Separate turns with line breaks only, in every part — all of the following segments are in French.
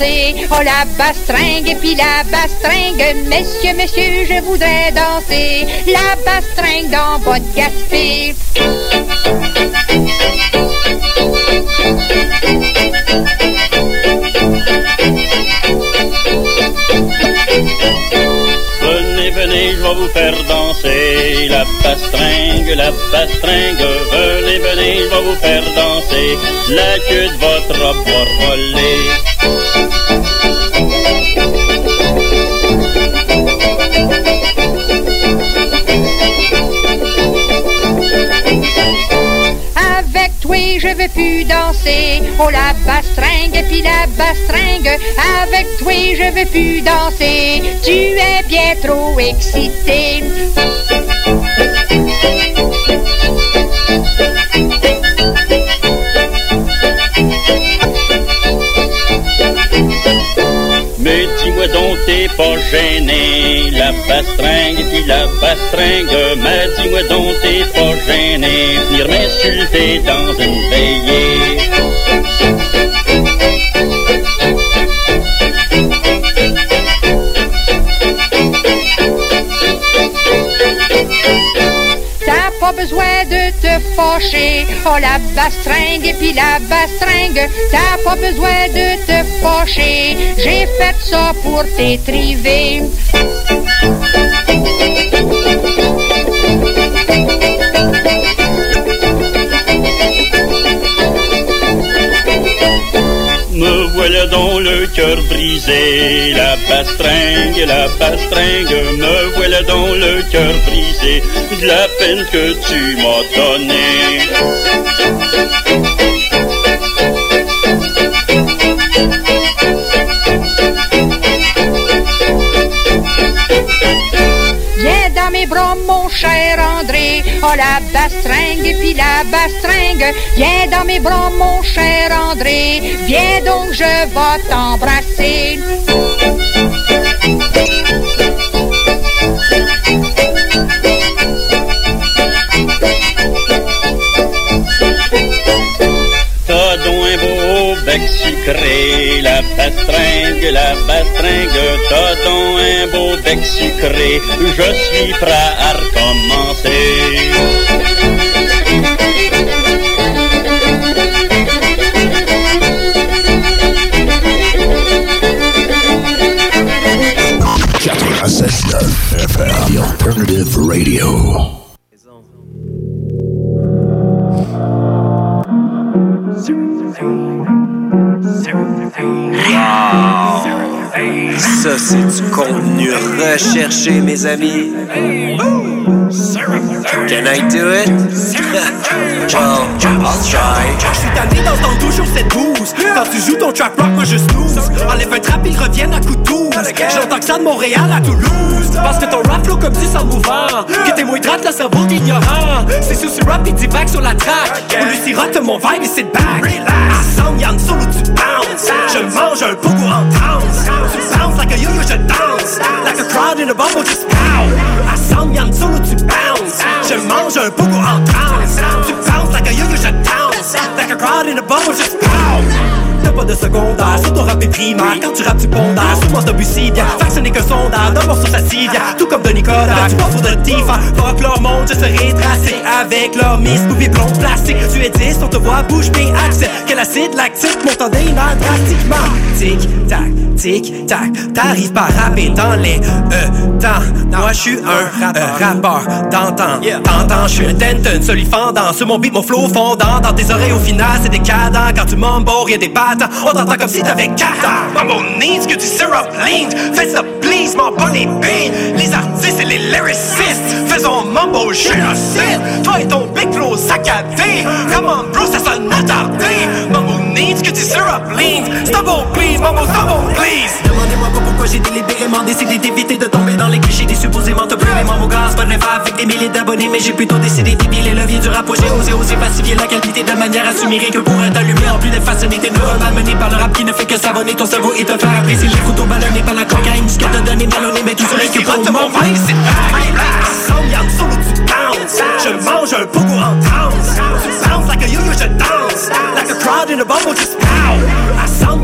Oh, la bastringue et puis la bastringue. Messieurs, messieurs, je voudrais danser. La bastringue dans votre café.
Vous faire danser la pastringue, la pastringue. Venez, venez, je vais vous faire danser la queue de votre robe va voler.
Toi, je veux plus danser. Oh, la bastringue et puis la bastringue. Avec toi, je veux plus danser. Tu es bien trop excité.
Dis-moi donc, t'es pas gêné, la bastringue puis la bastringue. Mais dis-moi donc, t'es pas gêné, venir m'insulter dans une veillée.
Besoin de te fâcher. Oh, la bastringue et puis la bastringue. T'as pas besoin de te fâcher. J'ai fait ça pour t'étriver.
Me voilà dans le cœur brisé, la bastringue, la bastringue. Me voilà dans le cœur brisé, de la peine que tu m'as donnée.
Oh, la bastringue puis la bastringue. Viens dans mes bras, mon cher André. Viens donc, je vais t'embrasser.
Sucré, la bastringue, la bastringue. T'as donc un beau bec sucré, je suis prêt à recommencer.
The alternative radio.
C'est du contenu recherché, mes amis. Can I do it? well, I'll try.
Je suis tanné dans ton toujours cette bouse. Quand tu joues ton trap rock, moi je snooze. Enlève un trap, ils reviennent à coup de douze J'entends que ça de Montréal à Toulouse. Parce que ton rap flow comme si sans mouvant Que t'es moins drate, le cerveau d'ignorant C'est sous ce rap, pis back sur la track. Ou le sirote mon vibe et sit back. Ensemble, y'a une solo, tu bounce Je mange un pogo en trance Bounce a yo-yo, je danse Like a crowd in a bubble, just pound Ensemble, y'a une solo, tu bounce. Je mange un pogo en trance Tu bounce like a yo-yo, je danse Like a crowd in a bubble, just T'as pas de secondaire, sur ton rap est primaire Quand tu rappes, tu pondères, souvent c'est bucidia que ce n'est que sondage, d'un morceau ça Tout comme de Nicolas, tu vois pour de Tifa Fuck leur monde, je serai tracé. Avec leur miss, poupée blonde plastique Tu es 10, on te voit bouge, puis accepte Que l'acide lactique monte en dénat drastiquement. Tic, tac, tic, tac. T'arrives pas à rapper dans les euh, temps Moi je suis un rappeur, rappeur d'antan. T'entends, je suis un Denton, celui fendant Sur mon beat, mon flow fondant. Dans tes oreilles au final, c'est décadent Quand tu mumbles, y'a des On t'entend comme si t'avais 4 ans. Mumble needs que du syrup lean Fais ça please, m'en pas les billes Les artistes et les lyricistes Faisons mumble génocide. Toi et ton big flow saccadé Come on bro, ça sonne attardé Mumble needs que du syrup lean Stumble please, mumble stumble please. Demandez-moi pas pourquoi j'ai délibérément décidé d'éviter de tomber dans les clichés des supposément Les membres au gaz, pas de avec des milliers d'abonnés Mais j'ai plutôt décidé d'épiler les leviers du rap J'ai osé, osé pacifier la qualité de manière à assumer que pour être allumé En plus de façonner tes neurones malmenés par le rap qui ne fait que savonner. Ton cerveau Et te faire apprécier les photos ballonnées par la cocaïne Ce qu'elle t'a donné ballonné mais tout serait que pour mon c'est Ensemble tu bounce Je mange un pogo en trance Tu bounce like a yo-yo je danse Like a crowd in a bubble just pow Ensemble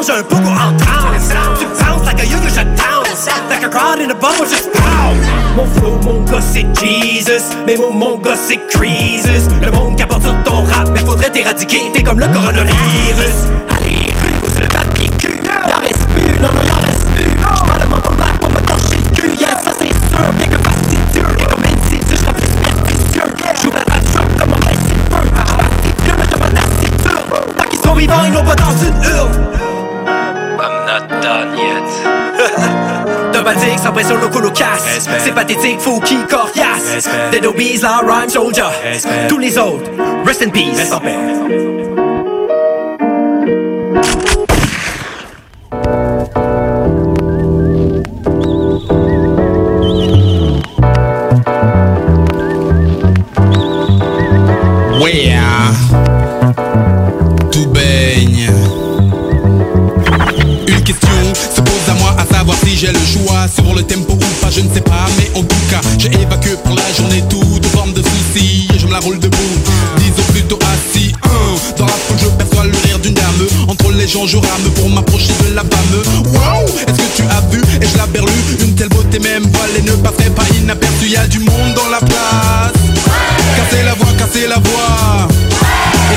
mange un pogo en transe. Tu penses like a yo je danse. Like a crowd in a bubble, just pow. Mon flow, mon gars, c'est Jesus. Mes mots, mon gars, c'est crisis. Le monde capote sur ton rap, mais faudrait t'éradiquer. T'es comme le coronavirus. Allez, pousse le papier cul. Y'en reste plus, non, non, badique sans pression loco locasse. C'est pathétique, faux qui coriace. Dead Obies, la rhyme soldier. Tous les autres, rest in peace
j'ai le choix sur le tempo ou pas, je ne sais pas, mais en tout cas, j'ai évacué pour la journée toute forme de soucis je me la roule debout. Disons plutôt assis. Dans la foule, je perçois le rire d'une dame. Entre les gens, je rame pour m'approcher de la femme. Waouh, est-ce que tu as vu et je la berlue Une telle beauté, même voilée, ne passerait pas inaperçue. Y a du monde dans la place. Cassez la voix, cassez la voix.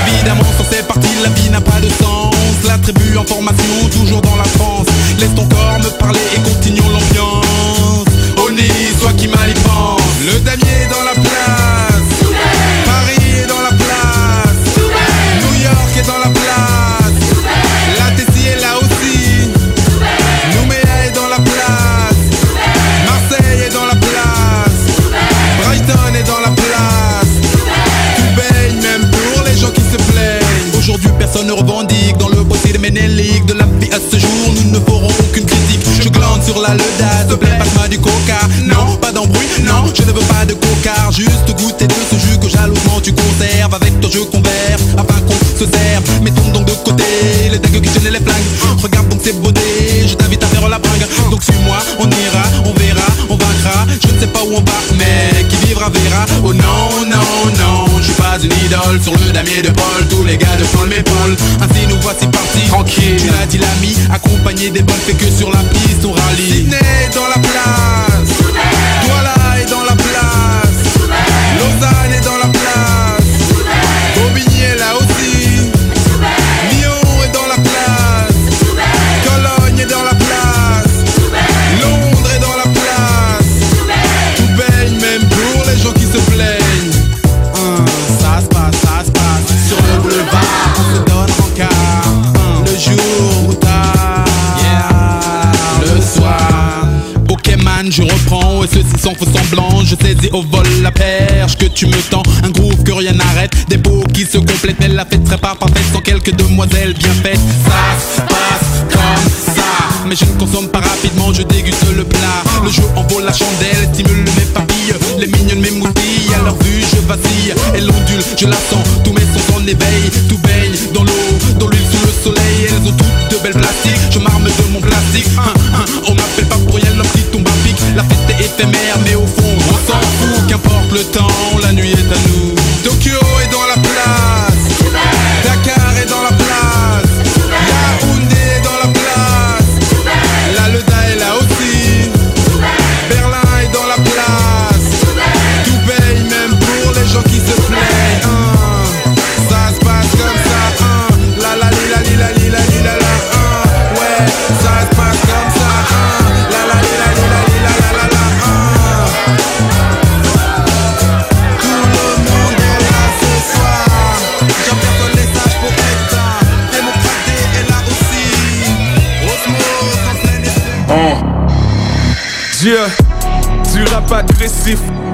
Évidemment, sans ces parties, la vie n'a pas de sens. La tribu en formation, toujours dans la France. Laisse ton corps parler et continuons l'ambiance. Oni, soit qui mal y pense. Le damier est dans la place. Paris est dans la place. New York est dans la place. La Tessie est là aussi. Nouméa est dans la place. Marseille est dans la place. Brighton est dans la place. Tout baigne même pour les gens qui se plaignent. Aujourd'hui personne ne revendique dans le procès de Ménélique De la vie à ce jour nous ne ferons aucune sur la leda, te plaît passe-moi du coca. Non, pas d'embrouille, non, je ne veux pas de coca. Juste goûter de ce jus que jalousement tu conserves Avec toi je converse afin qu'on se serve se complètent Mais la fête serait pas parfaite sans quelques demoiselles bien faites. Ça se passe comme ça. Mais je ne consomme pas rapidement, je déguste le plat. Le jeu en la chandelle, stimule mes papilles. Les mignonnes m'émoutillent, à leur vue je vacille. Et l'ondule, je la sens, tous mes sens en éveil. Tout baigne dans l'eau, dans l'huile sous le soleil. Elles ont toutes de belles plastiques, je m'arme de mon plastique. Hein, hein, On m'appelle pas pour rien, l'homme qui tombe à pic. La fête est éphémère, mais au fond on s'en fout. Qu'importe le temps,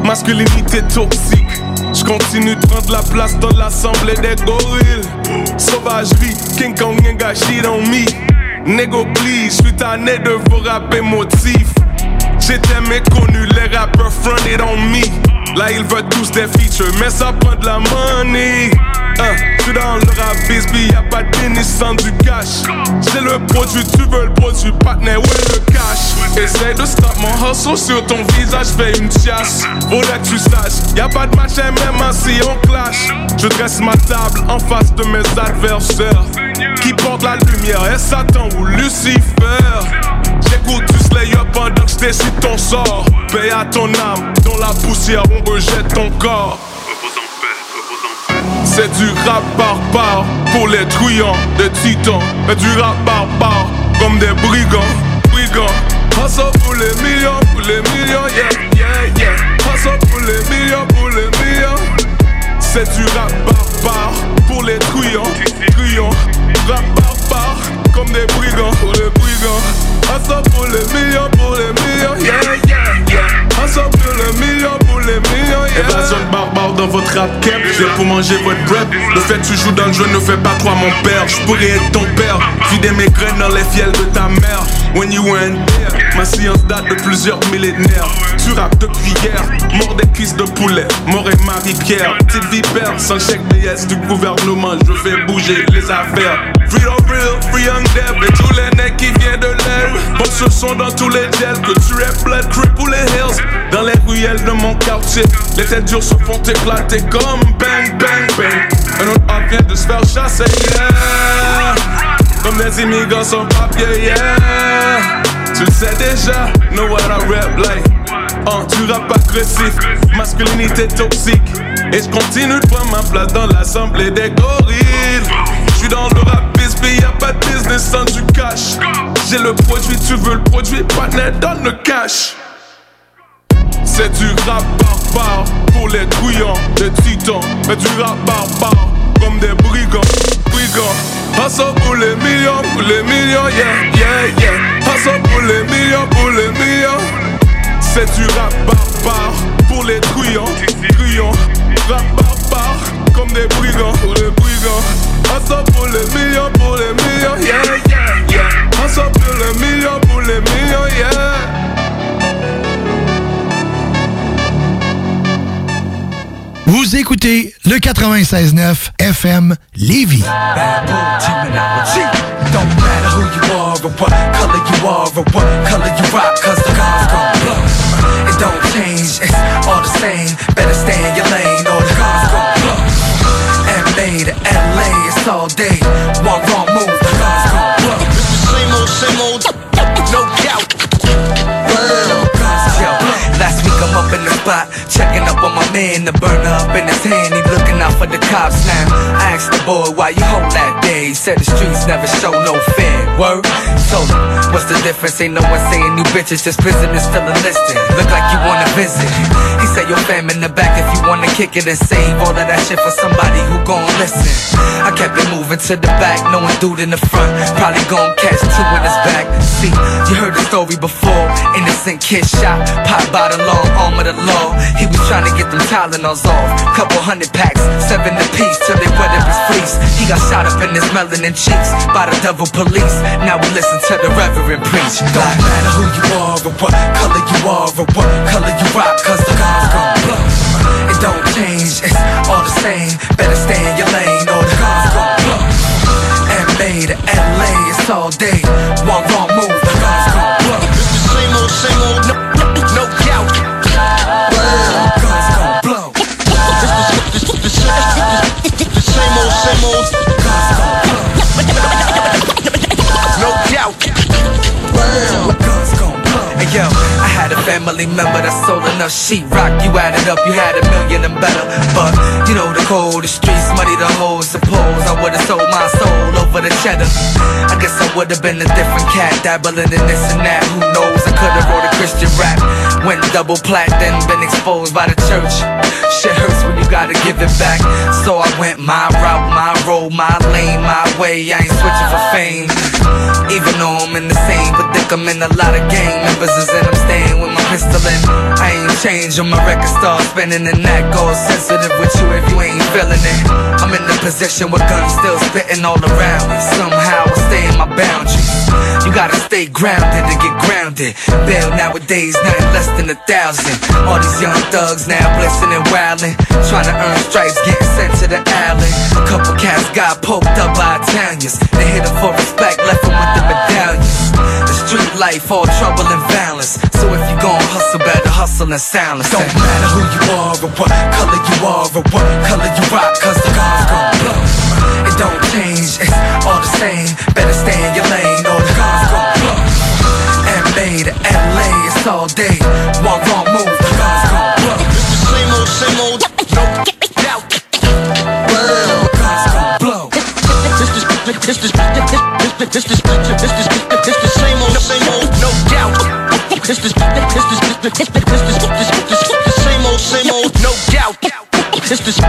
masculinité toxique. Je continue de prendre la place dans l'assemblée des gorilles. Sauvagerie, King Kong ain't shit on me. Nego please, je suis tanné de vos rap émotifs. J'étais méconnu, les rappeurs fronted on me. Là ils veulent tous des features, mais ça prend de la money. Hein, dans le rap bisbee, y'a pas de sans du cash. J'ai le produit, tu veux le produit, partner, où est le cash? Essaye de stop mon hustle sur ton visage, fais une chasse. Faudrait que tu saches, y'a pas de match même si on clash. Je dresse ma table en face de mes adversaires. Qui porte la lumière Est Satan ou Lucifer J'écoute du Slayer pendant que je décide ton sort Paix à ton âme, dans la poussière on rejette ton corps c'est du rap barbare pour les truands, des titans. Et du rap barbare comme des brigands, brigands. Hustle pour les millions, pour les millions, yeah, yeah, yeah. Hustle pour les millions, pour les millions. C'est du rap barbare pour les truands, truands. Rap barbare comme des brigands, pour les brigands. Hustle pour les millions, pour les millions, yeah, yeah, yeah. Hustle pour les millions, pour les millions, yeah.
Évasion barbare dans votre rap cap, je pour manger votre bread. Le fait que tu joues dans le jeu ne fait pas toi mon père. Je pourrais être ton père, vider mes graines dans les fiels de ta mère. When you there, ma science date de plusieurs millénaires. Tu rappes depuis hier, mort des cuisses de poulet, mort et Marie-Pierre. Petite vipère, sans chèque BS du gouvernement, je fais bouger les affaires. Free on real, free on dev, et tous les necks qui viennent de l'air. Bon, ce sont dans tous les gels que tu es blood crip ou les hills. Dans les ruelles de mon quartier, les têtes dures se font éclater comme bang, bang, bang. Un autre vient de se faire chasser. Comme des immigrants sans papier, yeah. Tu le sais déjà, know what I rap like. Oh, tu rap agressif, masculinité toxique. Et je continue de prendre ma place dans l'assemblée des gorilles. Je suis dans le rap business, y'a pas de business sans du cash. J'ai le produit, tu veux le produit, partner, donne le cash. C'est du rap barbare pour les couillons, des titans. Mais du rap barbare comme des brigands, brigands. Hustle pour les millions, pour les millions, yeah, yeah, yeah. Hustle pour les millions, pour les millions. C'est du rap barbare pour les couillons, couillons. Rap barbare comme des brigands, pour les brigands. Hustle pour les millions, pour les millions, yeah, yeah, yeah. Hustle pour les millions, pour les millions, yeah.
Vous écoutez le 96.9 FM Lévis.
Last week I'm up in the spot, checking up on my man, the burner up in his hand, he looking out for the cops now. I asked the boy why you hold that day, he said the streets never show no fear. Word? So, what's the difference? Ain't no one saying new bitches, just prisoners still enlisted. Look like you wanna visit. He said your fam in the back if you wanna kick it and save all of that shit for somebody who gon' listen. I kept it moving to the back, knowing dude in the front probably gon' catch two in his back. See, you heard the story before, innocent kid shot, pop by long arm of the law. He was trying to get them Tylenols off, couple hundred packs, seven apiece till they wet up his fleece. He got shot up in his melanin cheeks by the devil police. Now we listen to the reverend preach. Don't matter who you are or what color you are or what color you rock, cause the cars gon' blow. It don't change, it's all the same. Better stay in your lane or the cars gon' blow. LA to LA, it's all day. One wrong move, the cars gon' blow.
It's the same old, same old,
family member that sold enough sheetrock. You added up, you had a million and better. But you know the cold, the streets, money, the hoes. Suppose I would've sold my soul over the cheddar. I guess I would've been a different cat, dabbling in this and that. Who knows? I could've wrote a Christian rap. Went double plat, then been exposed by the church. Shit hurts when you gotta give it back. So I went my route, my road, my lane, my way. I ain't switching for fame. Even though I'm in the same predicament, a lot of gang members is in. I'm staying with my pistol in. I ain't changed on my record start spinning, and that goes sensitive with you if you ain't feeling it. I'm in the position where guns still spitting all around me. Somehow I stay in my boundaries. You gotta stay grounded to get grounded. Bail nowadays, nothing less than a thousand. All these young thugs now blissing and wildin'. Trying to earn stripes, getting sent to the island. A couple cats got poked up by Italians. They hit them for respect, left them with the medallions. The street life, all trouble and violence. So if you gon' hustle, better hustle in silence. Don't matter who you are or what color you are or what color you rock, cause the cars gon' blow. It don't change, it's all the insane. Better stay in your lane or the guns go bust. MA to LA, it's all day. One wrong move, the guns go bust.
It's the same old, same old. No doubt.
Well, guns go blow.
This is this is this is this is this the same old, same old. No doubt. This is this is this is this is this is the same old, same old. No doubt. This is this is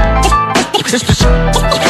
this is the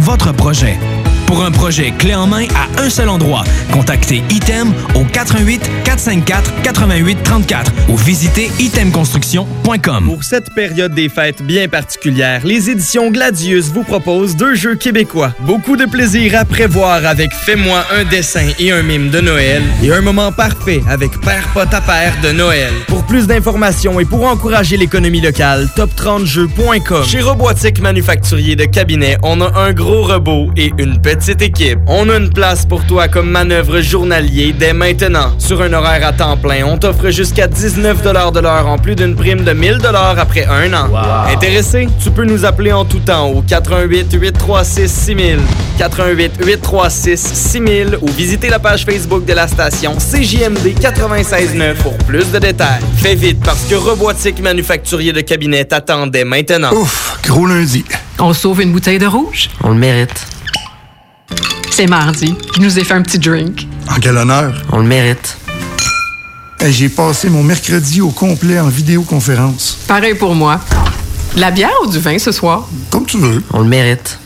votre projet. Pour un projet clé en main à un seul endroit, contactez Item au 88 454 88 34 ou visitez itemconstruction.com.
Pour cette période des fêtes bien particulière, les éditions Gladius vous proposent deux jeux québécois. Beaucoup de plaisir à prévoir avec Fais-moi un dessin et un mime de Noël et un moment parfait avec Père Pot à Père de Noël. Pour plus d'informations et pour encourager l'économie locale, top30jeux.com. Chez Robotique Manufacturier de Cabinet, on a un gros robot et une petite équipe. On a une place pour toi comme manœuvre journalier dès maintenant. Sur un horaire à temps plein, on t'offre jusqu'à 19 de l'heure en plus d'une prime de 1000 après un an. Intéressé? Tu peux nous appeler en tout temps au 88 836 6000, 88 836 6000 ou visiter la page Facebook de la station CJMD 96.9 pour plus de détails. Fais vite parce que Robotique Manufacturier de Cabinet t'attendait maintenant.
Ouf, gros lundi.
On sauve une bouteille de rouge?
On le mérite.
C'est mardi. Je nous ai fait un petit drink.
En quel honneur?
On le mérite.
Hey, J'ai passé mon mercredi au complet en vidéoconférence.
Pareil pour moi. De la bière ou du vin ce soir?
Comme tu veux.
On le mérite.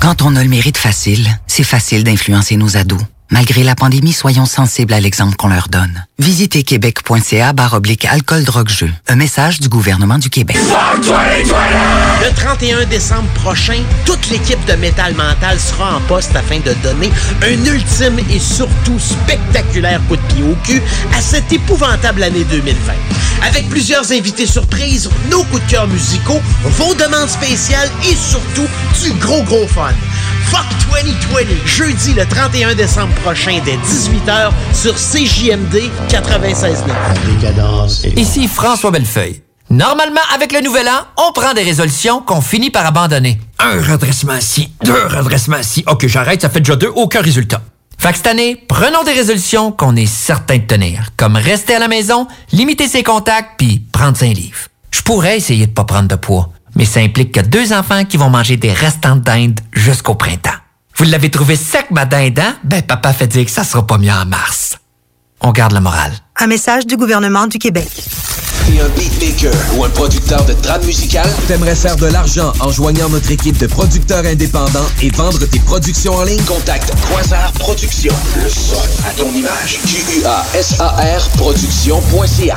Quand on a le mérite facile, c'est facile d'influencer nos ados. Malgré la pandémie, soyons sensibles à l'exemple qu'on leur donne. Visitez québec.ca barre oblique alcool drogue jeu. Un message du gouvernement du Québec.
Le 31 décembre prochain, toute l'équipe de Métal Mental sera en poste afin de donner un ultime et surtout spectaculaire coup de pied au cul à cette épouvantable année 2020. Avec plusieurs invités surprises, nos coups de cœur musicaux, vos demandes spéciales et surtout du gros gros fun. Fuck 2020, jeudi le 31 décembre prochain dès 18h sur CJMD 96.9.
Ici François Bellefeuille. Normalement, avec le nouvel an, on prend des résolutions qu'on finit par abandonner. Un redressement ici, deux redressements ici. Ok, j'arrête, ça fait déjà deux, aucun résultat. Fait que cette année, prenons des résolutions qu'on est certain de tenir, comme rester à la maison, limiter ses contacts, puis prendre un livre. Je pourrais essayer de pas prendre de poids, mais ça implique que deux enfants qui vont manger des restants de dinde jusqu'au printemps. Vous l'avez trouvé sec, ma dinde, hein? Ben, papa fait dire que ça sera pas mieux en mars. On garde le moral.
Un message du gouvernement du Québec.
T'es un beatmaker ou un producteur de trame musicale? T'aimerais faire de l'argent en joignant notre équipe de producteurs indépendants et vendre tes productions en ligne? Contacte Quasar Productions. Le son à ton image. Q-U-A-S-A-R Productions.ca.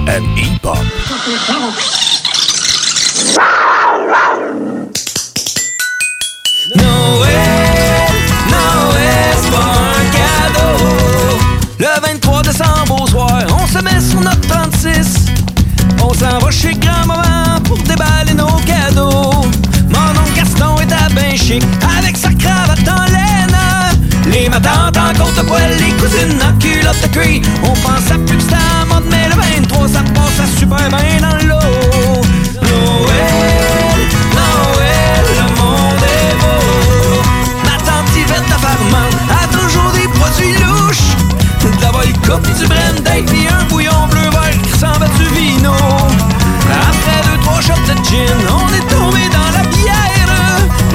Noël, Noël, c'est un cadeau. Le 23 décembre au soir, on se met sur notre 36. On s'en va chez grand-maman pour déballer nos cadeaux. Mon oncle Gaston est à ben chic avec sa cravate en laine. Les matantes en compte poil, les cousines en culotte de. On pense à plus que c'était mode, mais le 23 ça passe à super bien dans l'eau. Noël, Noël, le monde est beau. Ma tante Yvette la farmante a toujours des produits louches. De la coupe, du brandy puis un bouillon bleu vert qui ressemble à du vino. Après deux, trois shots de gin, on est tombé dans la bière.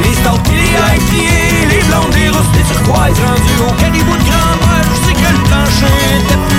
Les stouts les les blondes, les rousses, les turquoises rendus au caribou de grand-mère. Je sais que le plancher était plus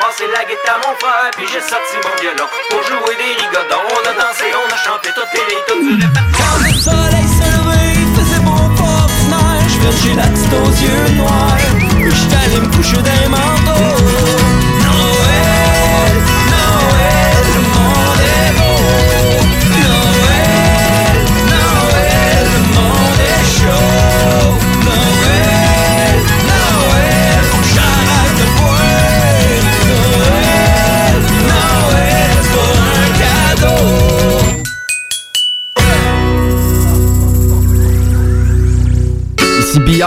passé la guitare à mon frère Puis j'ai sorti mon violon pour jouer des rigodons On a dansé, on a chanté toutes les toutes du répertoire
le soleil s'est levé, il faisait pas ordinaire. Je j'ai la petite aux yeux noirs. Puis j'étais allé me coucher dans les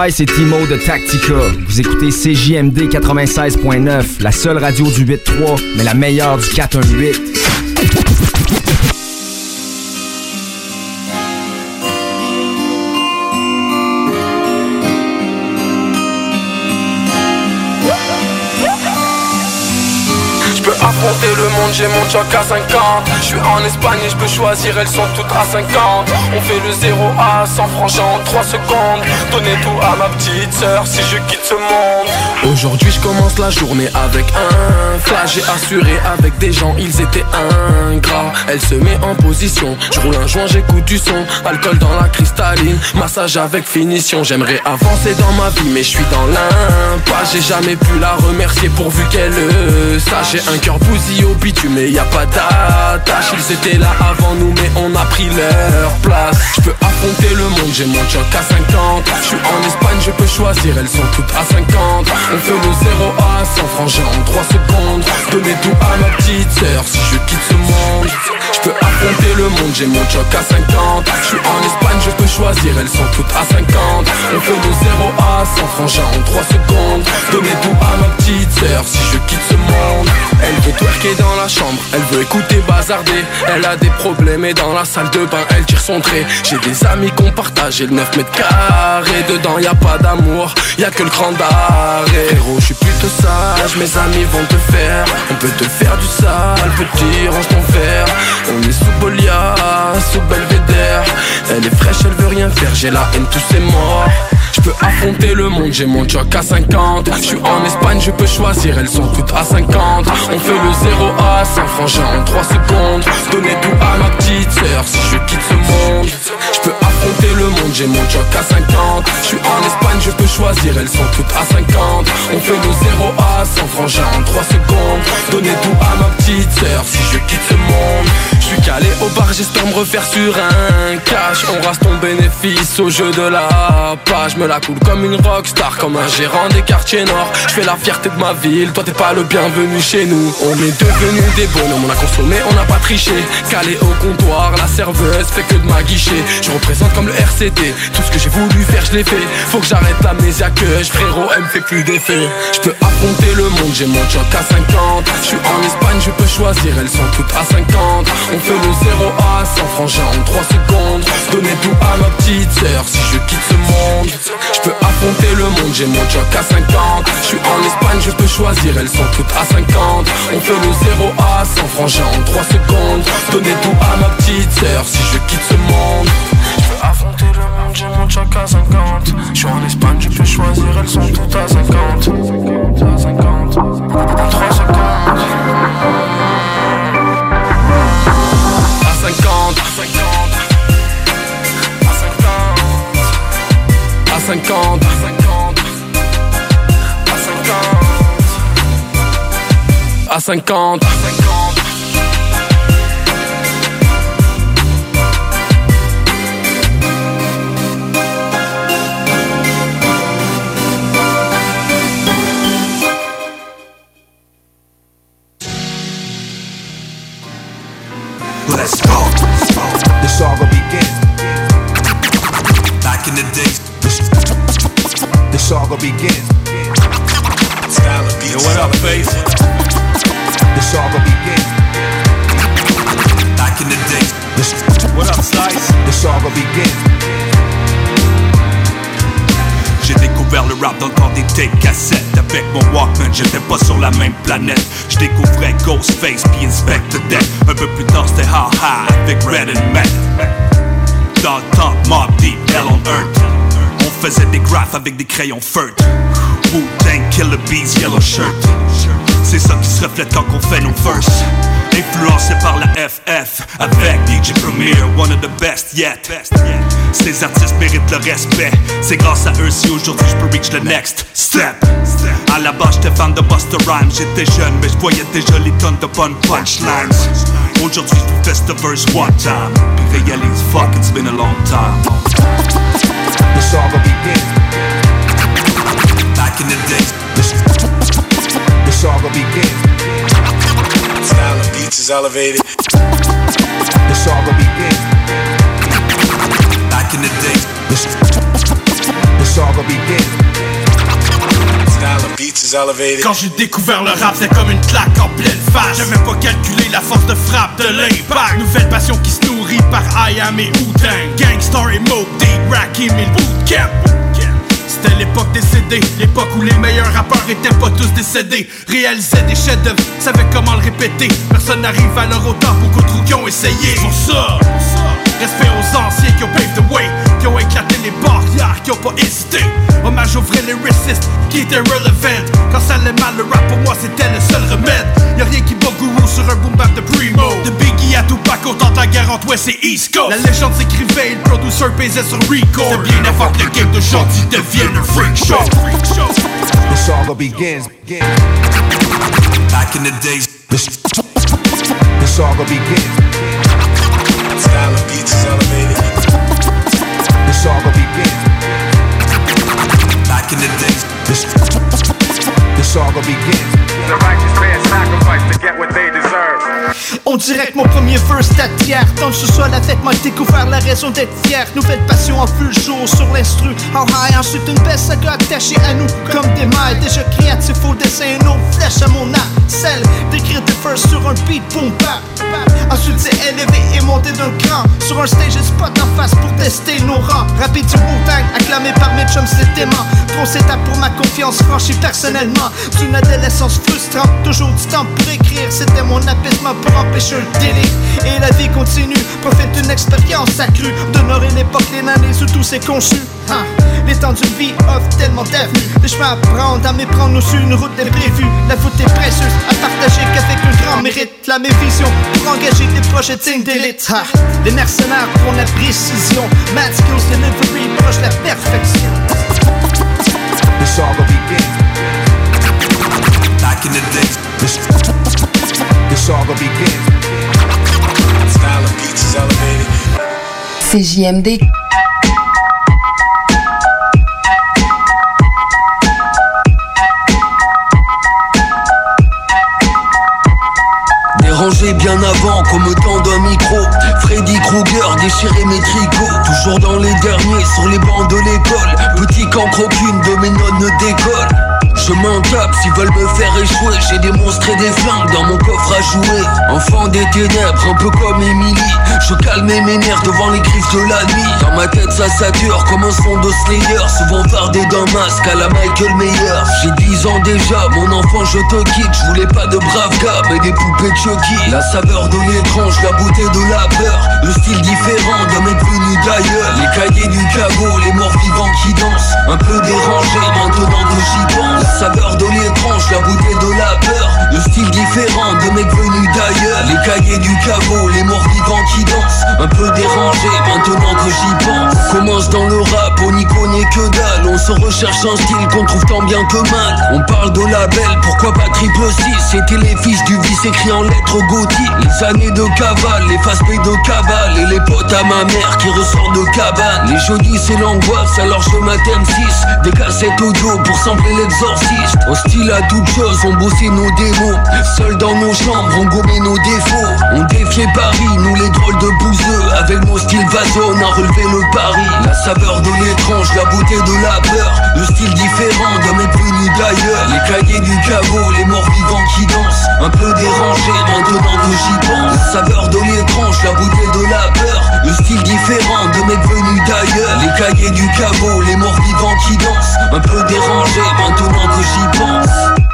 C'est
Timo de Tactica. Vous écoutez CJMD 96.9, la seule radio du 8.3, mais la meilleure du 418.
J'ai mon choc à 50 Je suis en Espagne et je peux choisir, elles sont toutes à 50 On fait le 0 à 100 francs en 3 secondes. Donnez tout à ma petite sœur si je quitte ce monde. Aujourd'hui je commence la journée avec un flash. J'ai assuré avec des gens, ils étaient ingrats. Elle se met en position, je roule un joint, j'écoute du son. Alcool dans la cristalline, massage avec finition. J'aimerais avancer dans ma vie mais je suis dans l'impasse. J'ai jamais pu la remercier pourvu qu'elle le sache. J'ai un cœur bousillé au bitume mais y a pas d'attache. Ils étaient là avant nous mais on a pris leur place. Je peux affronter le monde, j'ai mon choc à 50 Je suis en Espagne, je peux choisir, elles sont toutes à 50 On fait le 0 à 100 francs en 3 secondes. Donnez tout à ma petite sœur si je quitte ce monde. Je peux affronter le monde, j'ai mon choc à 50 Je suis en Espagne, je peux choisir, elles sont toutes à 50 On fait le 0 à 100 francs en 3 secondes. Donnez tout à ma petite sœur si je quitte ce monde. Elle veut twerker dans la elle veut écouter bazarder. Elle a des problèmes et dans la salle de bain elle tire son trait. J'ai des amis qu'on partage et le 9 mètres carrés. Dedans y a pas d'amour, y a que le grand d'arrêt. Frérot je suis plutôt sage, mes amis vont te faire. On peut te faire du sale, petit range ton verre. On est sous Bolia, sous Belvédère. Elle est fraîche, elle veut rien faire, j'ai la haine, tous c'est mort je peux affronter le monde, j'ai mon choc à 50 Je suis en Espagne, je peux choisir, elles sont toutes à 50 On fait le 0 à 100 francs en 3 secondes. Donnez tout à ma petite sœur si je quitte ce monde. Je peux affronter le monde, j'ai mon choc à 50 Je suis en Espagne, je peux choisir, elles sont toutes à 50 On fait le 0 à 100 francs en 3 secondes Donnez tout à ma petite sœur si je quitte ce monde Je suis calé au bar, j'espère me refaire sur un cash. On rase ton bénéfice au jeu de la page. Me la coule comme une rockstar, comme un gérant des quartiers nord. Je fais la fierté de ma ville, toi t'es pas le bienvenu chez nous. On est devenus des bonhommes, on a consommé, on n'a pas triché. Calé au comptoir, la serveuse fait que de ma guichet. Je représente comme le RCD, tout ce que j'ai voulu faire, je l'ai fait. Faut que j'arrête la que je frérot, elle me fait plus d'effet. Je peux affronter le monde, j'ai mon choc à 50. Je suis en Espagne, je peux choisir, elles sont toutes à 50. On fait le 0 à 100 frangin en 3 secondes. Donner tout à ma petite sœur si je quitte ce monde. Je peux affronter le monde, j'ai mon choc à 50. Je suis en Espagne, je peux choisir, elles sont toutes à 50. On fait le 0 à 100 frangin en 3 secondes. Donner tout à ma petite sœur si je quitte ce monde. Je peux affronter le monde, j'ai mon choc à 50. Je suis en Espagne, je peux choisir, elles sont toutes à 50. À 50. En 3 secondes. À 50. À 50. À 50. À 50. À 50.
Let's go. The saga begins. Back in the days. The saga begins. Yo, what up, Faith? The saga begins. Back in the days. What up, Slice? The saga begins.
J'ai découvert le rap dans le temps des tapes cassettes Avec mon Walkman, j'étais pas sur la même planète Je découvrais Ghostface puis Inspector Deck Un peu plus tard c'était Ha Ha avec Red and Mac Dans le temps, Mob Deep, Hell on Earth faisait des graphes avec des crayons feutres. Wu-Tang, Killer Bees, Yellow Shirt. C'est ça qui se reflète quand on fait nos verses. Influencé par la FF Avec DJ Premier, one of the best yet. Ces artistes méritent le respect. C'est grâce à eux si aujourd'hui je peux reach the next step. À la base j'étais fan de Buster Rhymes. J'étais jeune mais je voyais déjà les tonnes de bonnes punchlines. Aujourd'hui je fais the verse one time. Puis réalise fuck it's been a long time
saga begins.
Back in the days
The saga begins. Style of beats is elevated. The saga begins.
Back in the days
The saga begins.
Quand j'ai découvert le rap, c'est comme une claque en pleine face. J'avais pas calculé la force de frappe de l'impact. Nouvelle passion qui se nourrit par I Am et Wu-Tang. Gangstar et Mob Deep, Rakim et Bootcamp. C'était l'époque des CD, l'époque où les meilleurs rappeurs étaient pas tous décédés. Réalisaient des chefs-d'œuvre, savaient comment le répéter. Personne n'arrive à leur autant, beaucoup trous qui ont essayé. Pour ça, respect aux anciens qui ont paved the way, qui ont éclaté les barrières, qui ont pas hésité. Hommage aux vrais lyricistes qui étaient relevant. Quand ça allait mal, le rap pour moi c'était le seul remède. Y'a rien qui bat Guru sur un boom bap de Primo. De Biggie à Tupac, autant de la guerre entre West et East Coast. La légende s'écrivait, le producer pesait sur Record. C'est bien avant que le game d'aujourd'hui devienne un freak show.
The saga begins.
Back in the days
The, the saga begins. The saga begins.
Back in the days
The, the saga begins.
The righteous man sacrifice to get what they deserve.
On dirait que mon premier verse date que ce soit la fête, moi découvert la raison d'être fier. Nouvelle passion en full jour sur l'instru. En high, ensuite une belle saga attachée à nous. Comme des mailles, déjà créatif au dessin Nos flèches à mon âme, celle d'écrire des verses sur un beat boom bap Ensuite c'est élevé et monté d'un cran. Sur un stage et spot en face pour tester nos rangs. Rapide du Wu-Tang, acclamé par mes chums c'est aimant Grosse étape pour ma confiance franchie personnellement. D'une adolescence frustrante, toujours du temps pour écrire. C'était mon apaisement pour empêcher un délire Et la vie continue, profite d'une expérience accrue. D'honorer l'époque, les années où tout s'est conçu. Ah, Les temps d'une vie offrent tellement d'avenues. Des chemins à prendre, à méprendre sur une route imprévue La voûte est précieuse, à partager qu'avec un grand mérite. La mes visions pour engager des projets dignes d'élite. Ah, Les mercenaires pour la précision. Mad skills, delivery, proche la perfection.
The saga begins.
Back in the
the saga begins.
CJMD.
Dérangé bien avant, comme temps d'un micro. Freddy Krueger déchirait mes tricots. Toujours dans les derniers, sur les bancs de l'école. Petit cancre, aucune de mes notes ne décolle. Je m'en tape s'ils veulent me faire échouer. J'ai des monstres et des flingues dans mon coffre à jouer. Enfant des ténèbres, un peu comme Emily. Je calmais mes nerfs devant les griffes de la nuit. Dans ma tête, ça sature comme un son de Slayer. Souvent fardé d'un masque à la Michael Mayer. J'ai 10 ans déjà, mon enfant, je te quitte. Je voulais pas de braves gars, mais des poupées de Chucky. La saveur de l'étrange, la beauté de la peur. Le style différent d'un mec venu d'ailleurs. Les cahiers du cagot, les morts vivants qui dansent. Un peu dérangé maintenant que j'y pense. La saveur de l'étrange, la beauté de la peur. Le style différent de mecs venus d'ailleurs. Les cahiers du caveau, les morts vivants qui dansent. Un peu dérangé maintenant que j'y pense. Commence dans le rap, on n'y connaît que dalle. On se recherche un style qu'on trouve tant bien que mal. On parle de label, pourquoi pas triple 6 C'était les fils du vice écrit en lettres gothiques. Les années de cavale, les face de cabale. Et les potes à ma mère qui ressortent de cabane. Les jeudis c'est l'angoisse, alors je m'attends 6 Des cassettes audio pour sampler l'exorciste. Hostile à toute chose, on bossait nos Seuls dans nos chambres, on gommait nos défauts. On défiait Paris, nous les drôles de bouseux. Avec nos styles vason, on a relevé le pari. La saveur de l'étrange, la beauté de la peur. Le style différent d'un mec venu d'ailleurs. Les cahiers du caveau, les morts vivants qui dansent. Un peu dérangé maintenant que j'y pense. La saveur de l'étrange, la beauté de la peur. Le style différent de mecs venus d'ailleurs. Les cahiers du caveau, les morts vivants qui dansent. Un peu dérangé maintenant que j'y pense.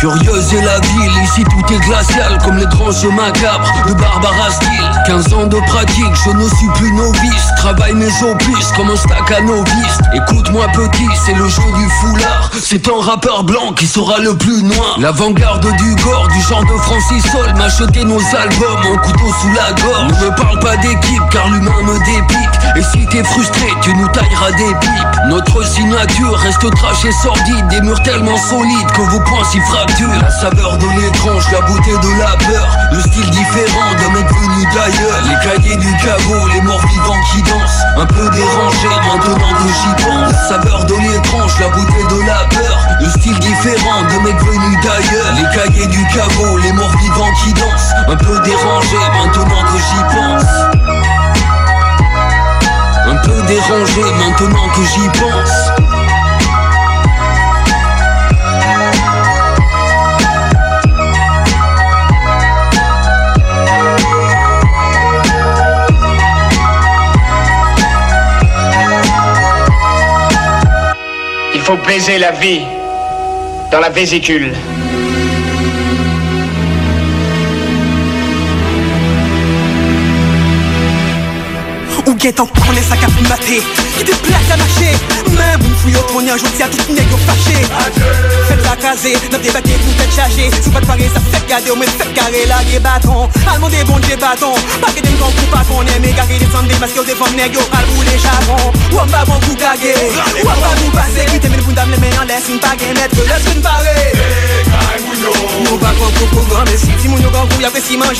Curieuse est la ville, ici tout est glacial Comme les granges macabres de Barbara Steele. 15 ans de pratique, je ne suis plus novice. Travaille mes opus comme un staccanoviste Écoute-moi petit, c'est le jeu du foulard. C'est un rappeur blanc qui sera le plus noir. L'avant-garde du gore, du genre de Francis Sol M'acheter nos albums, un couteau sous la gorge. Ne parle pas d'équipe car l'humain me dépique Et si t'es frustré, tu nous tailleras des pipes. Notre signature reste trash et sordide Des murs tellement solides que vos poings s'y fracturent. La saveur de la beauté de la peur Le style différent d'un mec venu d'ailleurs. Les cahiers du caveau, les morts vivants qui dansent Un peu dérangé maintenant que j'y pense. La saveur de l'étrange, la beauté de la peur Le style différent d'un mec venu d'ailleurs. Les cahiers du caveau, les morts vivants qui dansent Un peu dérangé maintenant que j'y pense. Un peu dérangé maintenant que j'y pense
faut baiser la vie dans la vésicule.
Ou guettant prendre les sacs à fumater Qui des plaques à mâcher Même une fouille au trône un jour à tout nègre fâché. Faites la caser, n'a débatté pour faites charger. Sous pas de ça fait garder, mais faites carré. La bâton Allemand des bons des bâtons Pas que des grands coups pas qu'on aime Garder des sangs des masques aux défenses nègres Al rouler charbon Bas bon coup gagé Ou en bas nous passer Qui t'aime le bout d'âme les mains en laisse Une bague et mettre laisse une barrée Nous pas qu'on pour programme Mais si mon yo grand coup y'a fait si prendre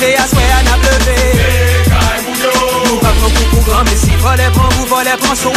pour pour grand, mais si volet prend, vous volet prend, son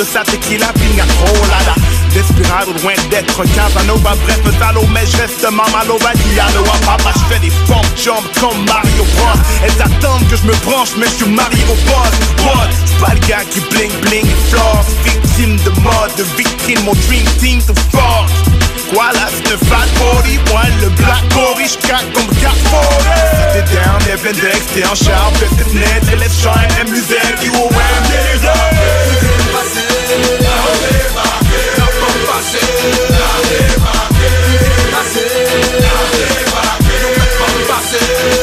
de sa tequila pina colada Desperado, loin d'être Casanova. Bref, talo, mais je reste mamalo Diallo à papa, je fais des pommes jambes comme Mario Bros. Elles attendent que je me branche, mais je suis marié au boss What? J'suis pas le gars qui bling bling et floss Victime de mode, de victime, mon dream team to fuck C'est le fat body, moi le black body, j'craque comme 440 Si t'es down, Evan Dex, t'es en char, fais tes fenêtres et laisse shine OM, yeah, yeah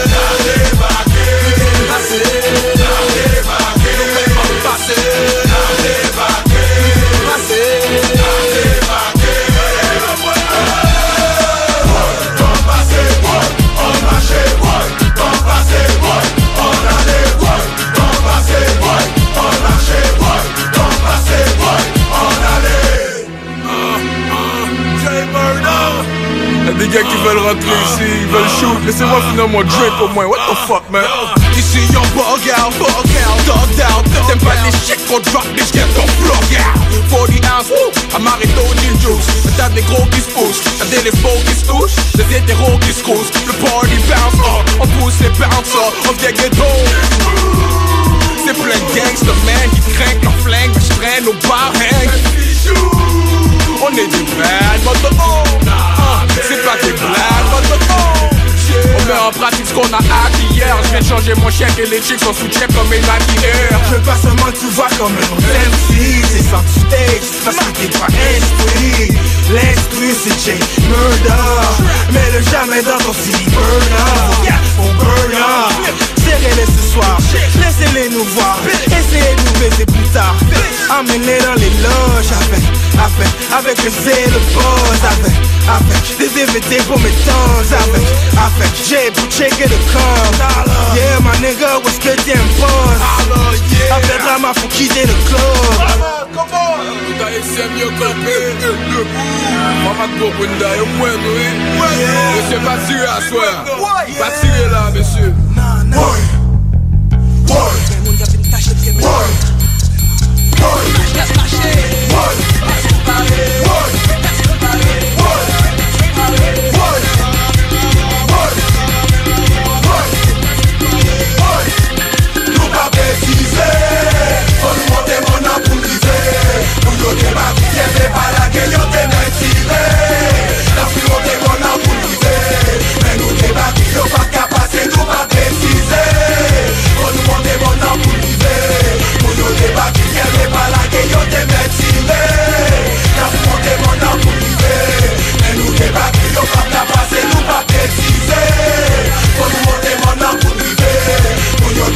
des gars qui veulent rentrer ici, ils veulent shoot. Laissez-moi finir mon drink au moins. What the fuck, man?
Ici y'a bug out, bug out, dog out. T'aimes pas les shit qu'on drop, bitch, get ton plug out. 40 ounce, woo, Amaretto Ninjas T'as des gros qui se poussent, t'as des lesbos qui se touchent. Des hétéros qui se crousent, le party bounce, oh, on pousse les bouncers, on vient ghetto. C'est plein de gangsters, man, qui craignent leur flingue, se prennent au bar hang On est des bad mother oh, c'est pas des blagues mother oh on met en pratique ce qu'on a acquis hier. Je viens changer mon chèque et les chicks sont sous check comme mes maquilleurs Je veux pas seulement que tu vois comme un MC C'est sans tu stage parce que t'es pas instruit. L'instru c'est J Murder Mets-le jamais dans ton CD burner On burn up Serrez-les ce soir. Laissez-les nous voir. Essayez de nous baiser plus tard. Emmène-les dans les loges avec Avec, avec le zèle, Avec, avec des DVD pour mes tongues Avec, avec J pour checker le corps Yeah my nigga, what's good damn buzz Avec drama faut quitter le club.
Boy Boy Boy
Yo te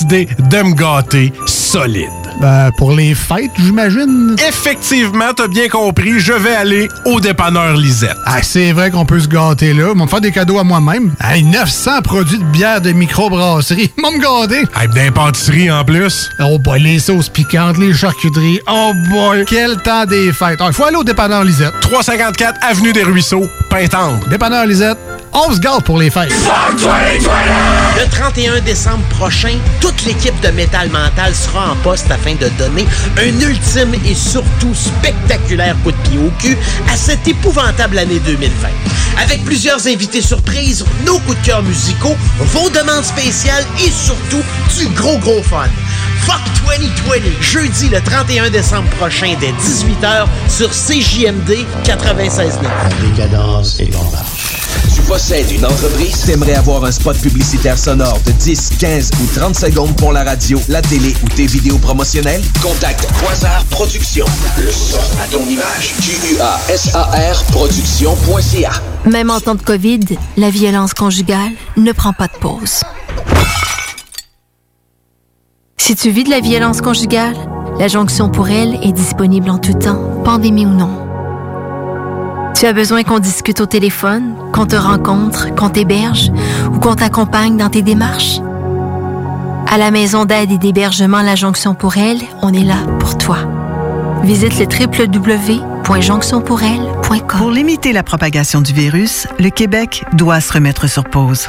de me gâter solide.
Ben, pour les fêtes, j'imagine.
Effectivement, t'as bien compris, je vais aller au dépanneur Lisette.
Ah, c'est vrai qu'on peut se gâter là. Me faire des cadeaux à moi-même. Hey, 900 produits de bière de microbrasserie. Ils vont me gâter.
Hey, d'impantisserie en plus.
Oh boy, les sauces piquantes, les charcuteries. Oh boy, quel temps des fêtes. Il faut aller au dépanneur Lisette.
354 Avenue des Ruisseaux, Pintendre.
Dépanneur Lisette, on se gâte pour les fêtes.
Le 31 décembre prochain, toute l'équipe de Métal Mental sera en poste afin de donner un ultime et surtout spectaculaire coup de pied au cul à cette épouvantable année 2020. Avec plusieurs invités surprises, nos coups de cœur musicaux, vos demandes spéciales et surtout du gros gros fun. Fuck 2020, jeudi le 31 décembre prochain dès 18h sur CJMD 96.9.
Décadence et Tu possèdes une entreprise? T'aimerais avoir un spot publicitaire sonore de 10, 15 ou 30 secondes pour la radio, la télé ou tes vidéos promotionnelles? Contacte Quasar Productions. Le son à ton image. Q-U-A-S-A-R Productions.ca
Même en temps de COVID, la violence conjugale ne prend pas de pause. Si tu vis de la violence conjugale, la jonction pour elle est disponible en tout temps, pandémie ou non. Tu as besoin qu'on discute au téléphone, qu'on te rencontre, qu'on t'héberge ou qu'on t'accompagne dans tes démarches? À la maison d'aide et d'hébergement La Jonction pour elle, on est là pour toi. Visite le www.jonctionpourelle.com.
Pour limiter la propagation du virus, le Québec doit se remettre sur pause.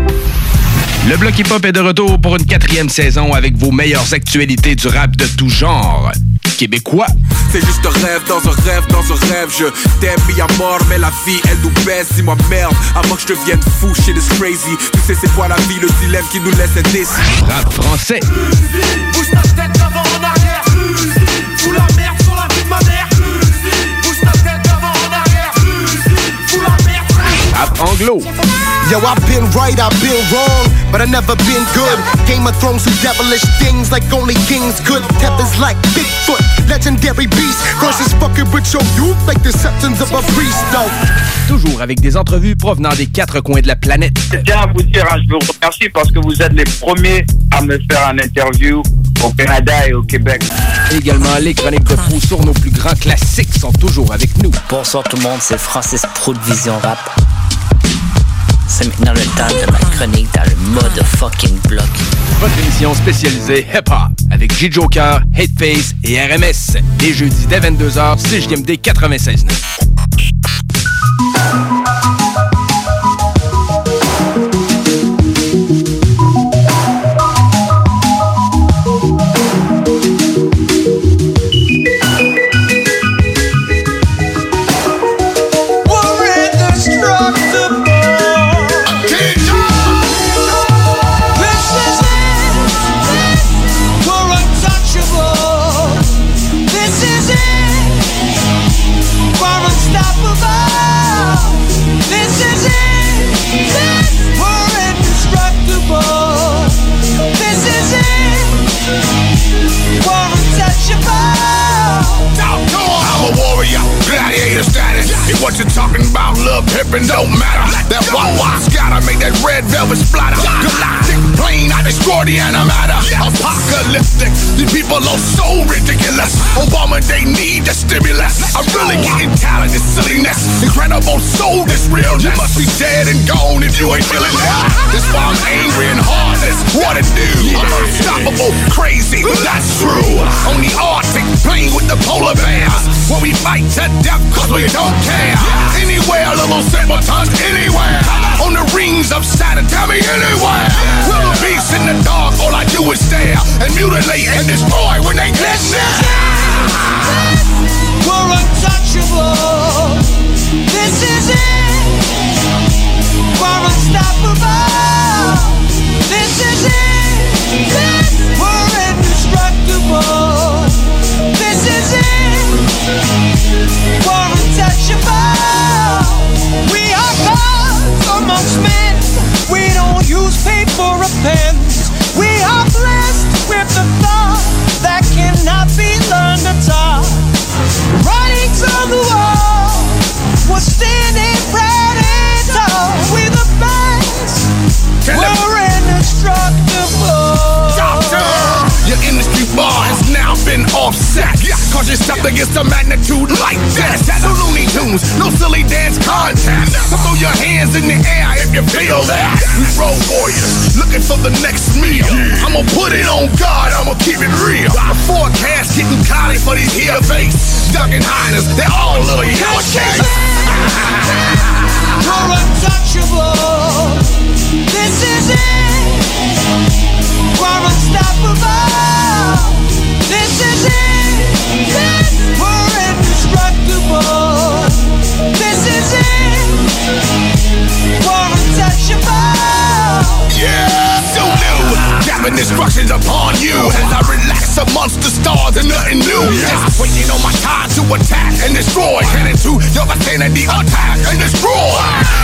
Le Bloc Hip Hop est de retour pour une quatrième saison avec vos meilleures actualités du rap de tout genre. Québécois.
C'est juste un rêve dans un rêve dans un rêve. Je t'aime mis à mort, mais la vie elle nous baisse. Dis-moi merde, avant que je devienne fou, shit is crazy. Tu sais c'est quoi la vie, le dilemme qui nous laisse indécis.
Rap français.
Bouge ta tête d'avant en arrière. Fous la merde sur la vie de ma mère. Bouge ta tête d'avant en arrière. Fous la merde.
Rap anglo.
Yo, I've been right, I've been wrong, but I never been good. Game of Thrones do devilish things like only kings could. Tethers like Bigfoot, legendary beast. Versus fucking with your youth like the septons of a priest, though.
Toujours avec des entrevues provenant des quatre coins de la planète.
Je tiens à vous dire, hein, je vous remercie parce que vous êtes les premiers à me faire un interview au Canada et au Québec.
Également, les chroniques de fou sur nos plus grands classiques sont toujours avec nous.
Bonsoir tout le monde, c'est Francis Pro de Vision Rap. C'est maintenant le temps de ma chronique dans le mode fucking bloc.
Votre émission spécialisée hip-hop avec J. Joker, Hateface et RMS. Les jeudis dès 22h, CJMD 96.9.
what you're talking about, love, pimpin' don't matter. That Wawa's gotta make that red velvet splatter. Galactic plane, I destroy the antimatter. Apocalyptic, these people are so ridiculous. Obama, they need the stimulus. I'm really getting talented, silliness. Incredible soul, this real. You must be dead and gone if you ain't feeling that. That's why I'm angry and heartless. What it do? I'm unstoppable, crazy, that's true. On the Arctic, playing with the polar bears. Where we fight to death cause we don't care. Anywhere, A little simpletons, anywhere. On the rings of Saturn, tell me anywhere. Little beasts in the dark, all I do is stare and mutilate and destroy when they near.
We're untouchable. This is it. We're unstoppable. This is it. We're indestructible. This is it. We're untouchable. Just shop that
gets a magnitude like this. No Looney Tunes, no silly dance contest. So throw your hands in the air if you feel that. We road warriors, looking for the next meal. I'ma put it on God, I'ma keep it real. The forecast getting collie for these here fakes. Ducking highness, they're all little yellowcakes. You're untouchable. This is it. We're unstoppable. And destruction's upon you. As I relax amongst the stars and nothing new. Just waiting on my time to attack and destroy. Heading to your vicinity, attack and destroy.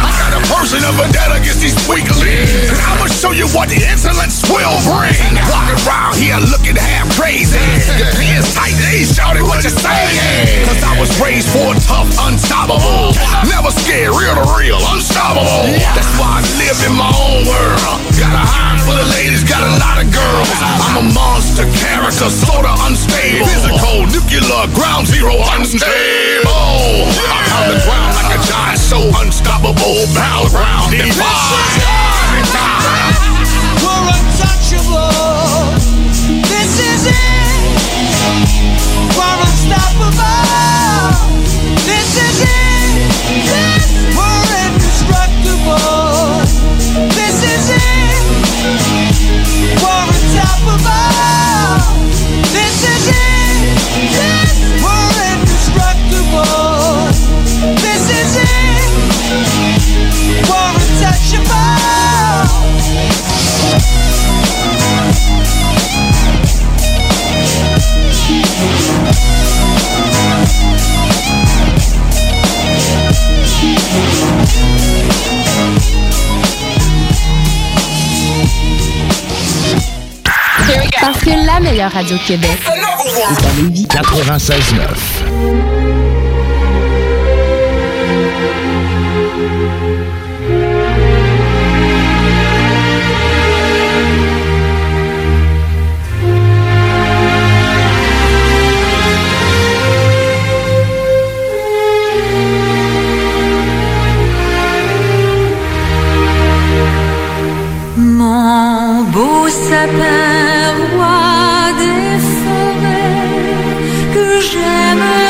I got a version of a dead against these weaklings And I'ma show you what the insolence will bring. Walking around here looking half crazy. Your pants tight, they shouting what you saying? Cause I was raised for tough, unstoppable Never scared, real to real, unstoppable. That's why I live in my own world. Got a handful of ladies, got a lot of girls. I'm a monster character, sorta unstable Physical, nuclear, ground zero, unstable I pound the ground like a giant, so unstoppable Battleground, defy
We're untouchable. This is it. We're unstoppable.
Parce que la meilleure radio de Québec est à Lévis.
96.9.
Mon beau sapin, que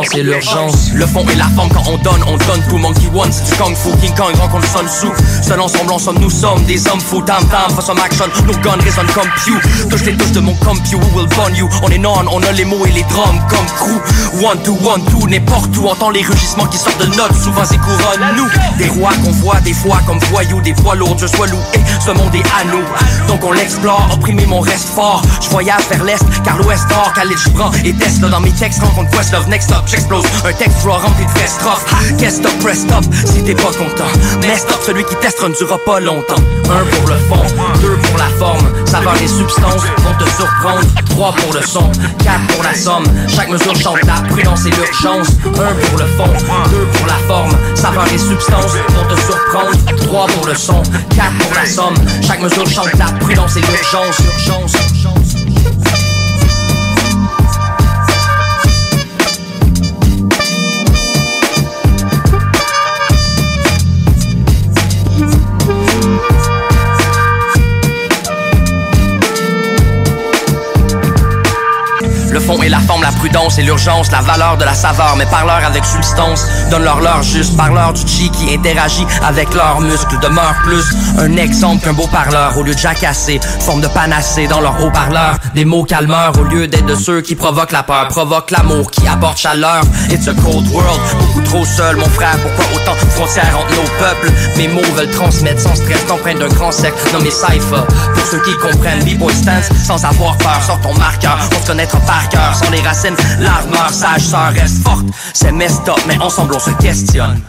et
l'urgence. Le fond et la
forme quand on donne, on donne tout. Monkey One, du Kung Fu. King Kong rencontre Sun Tzu. Seul ensemble, ensemble, nous sommes des hommes fous. Tam tam, some action. Nos guns résonnent comme Pew. Touche les touches de mon compu, we will burn you. On est non, on a les mots et les drums comme crew. One, two, one, two, n'importe où. Entend les rugissements qui sortent de notes. Souvent, c'est couronne, nous. Des rois qu'on voit des fois comme voyous. Des poids lourds, je sois loué. Ce monde est à nous. Donc on l'explore, opprimer mon reste fort. Je voyage vers l'est, car l'ouest or, Khalid Gibran et Tesla dans mes textes. Rencontre Questlove, next up, j'explose. Un texte froid rempli de strophes. Qu'est-ce stop, press stop, si t'es pas content? Mais stop, celui qui testera ne durera pas longtemps.
Un pour le fond, deux pour la forme. Saveur et substances vont te surprendre. Trois pour le son, quatre pour la somme. Chaque mesure chante la prudence et l'urgence. Un pour le fond, deux pour la forme. Saveur et substances vont te surprendre. Trois pour le son, quatre pour la somme. Chaque mesure chante la prudence et l'urgence. Urgence,
et la forme, la prudence et l'urgence, la valeur de la saveur, mais parleur avec substance. Donne-leur l'heure juste, parleur du chi qui interagit avec leurs muscles. Demeure plus un exemple qu'un beau parleur au lieu de jacasser. Forme de panacée dans leur haut-parleur. Des mots calmeurs au lieu d'être de ceux qui provoquent la peur. Provoquent l'amour qui apporte chaleur. It's a cold world, trop seul, mon frère. Pourquoi autant de frontières entre nos peuples? Mes mots veulent transmettre sans stress, t'empreinte d'un grand sec nommé Cypher. Pour ceux qui comprennent, B-Boy Stance sans avoir peur. Sors ton marqueur, on se par cœur. Sans les racines, l'armeur sage sœur reste forte. C'est messed up, mais ensemble on se questionne.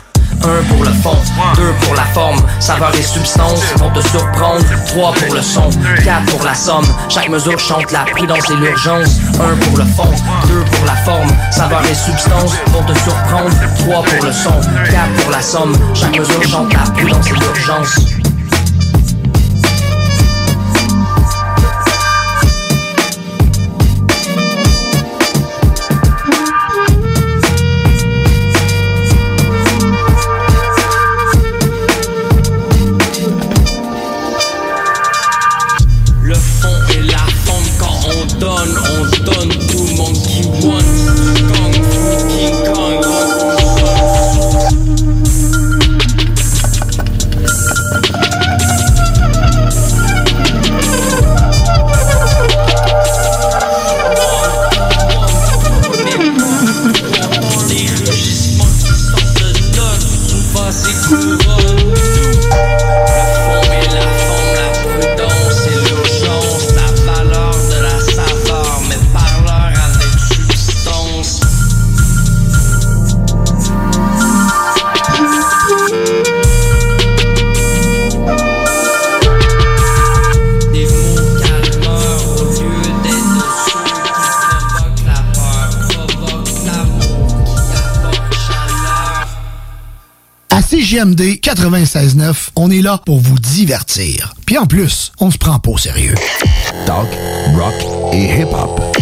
Un pour le fond, deux pour la forme, saveur et substance vont te surprendre. Trois pour le son, quatre pour la somme. Chaque mesure chante la prudence et l'urgence. Un pour le fond, deux pour la forme, saveur et substance vont te surprendre. Trois pour le son, quatre pour la somme. Chaque mesure chante la prudence et l'urgence.
À CJMD 96.9, on est là pour vous divertir. Puis en plus, on se prend pas au sérieux.
Talk, rock et hip-hop.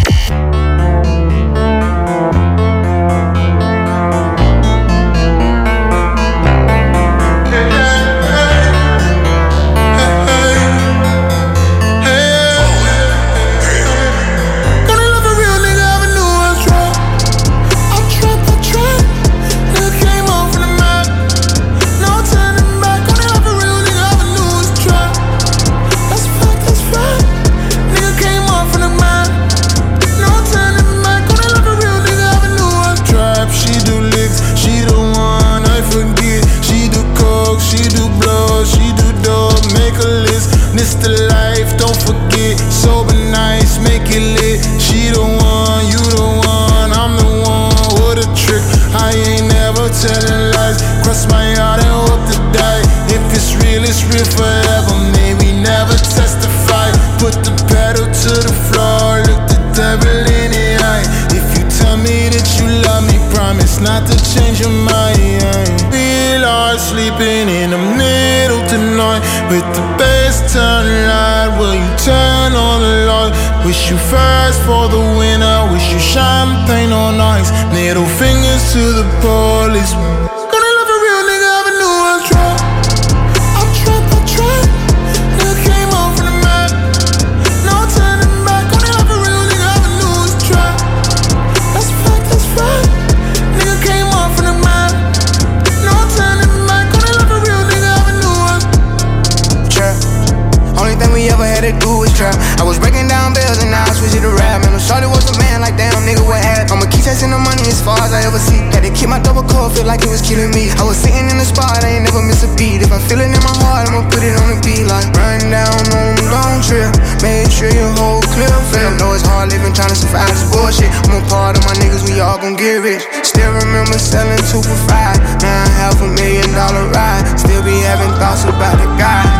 songs. Fingers to the police.
Still remember selling two for five. Now I have a million dollar ride. Still be having thoughts about the guy.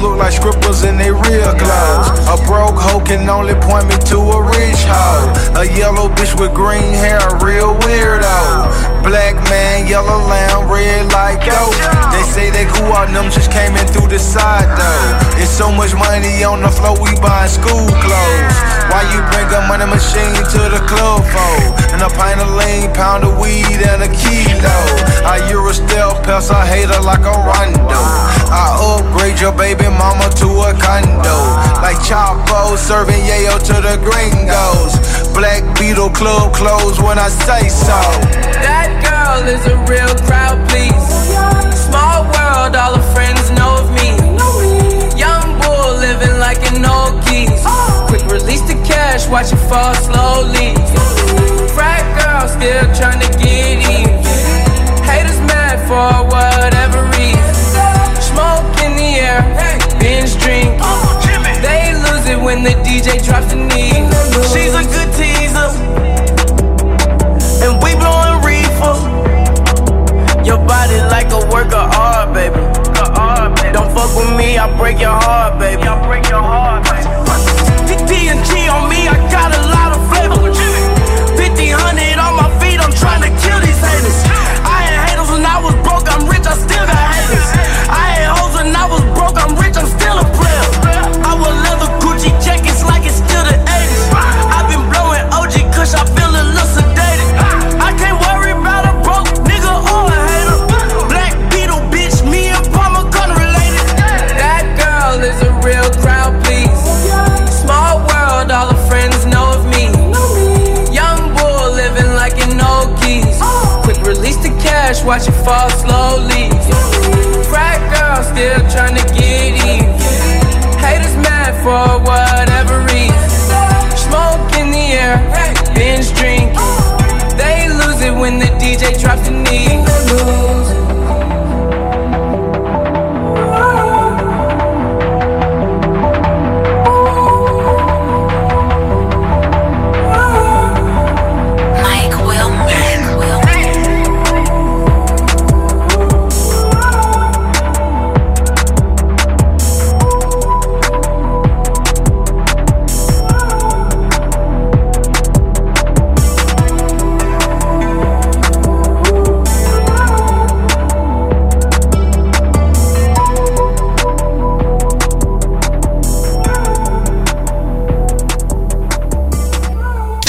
look like scribbles in their real clothes. A broke hoe can only point me to a rich hoe. A yellow bitch with green hair, a real weirdo. Black man, yellow lamb, red like dope. They say that grew on them just came in through the side though. It's so much money on the floor, we buy school clothes. Why you bring a money machine to the club for? And a pint of lean, pound of weed, and a kilo. I you're a stealth pest, I hate her like a rondo. I upgrade your baby mama to a condo. Like Chapo serving yayo to the gringos. Black Beetle club clothes when I say so.
That girl is a real crowd please. Small world, all her friends know of me. Young bull living like an old geese touch, watch it fall slowly. Frat girl still trying to get in. Haters mad for whatever reason. Smoke in the air, binge drink. They lose it when the DJ drops the knee. She's a good
team.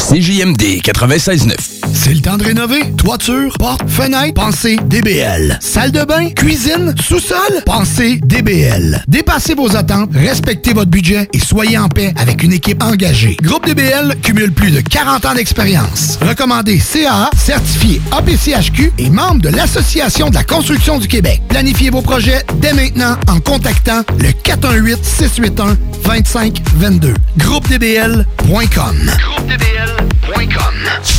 CJMD 96.9.
C'est le temps de rénover. Toiture, porte, fenêtre, pensez DBL. Salle de bain, cuisine, sous-sol, pensez DBL. Dépassez vos attentes, respectez votre budget et soyez en paix avec une équipe engagée. Groupe DBL cumule plus de 40 ans d'expérience. Recommandé CAA, certifié APCHQ et membre de l'Association de la construction du Québec. Planifiez vos projets dès maintenant en contactant le 418-681-2522. GroupeDBL.com. Wake up.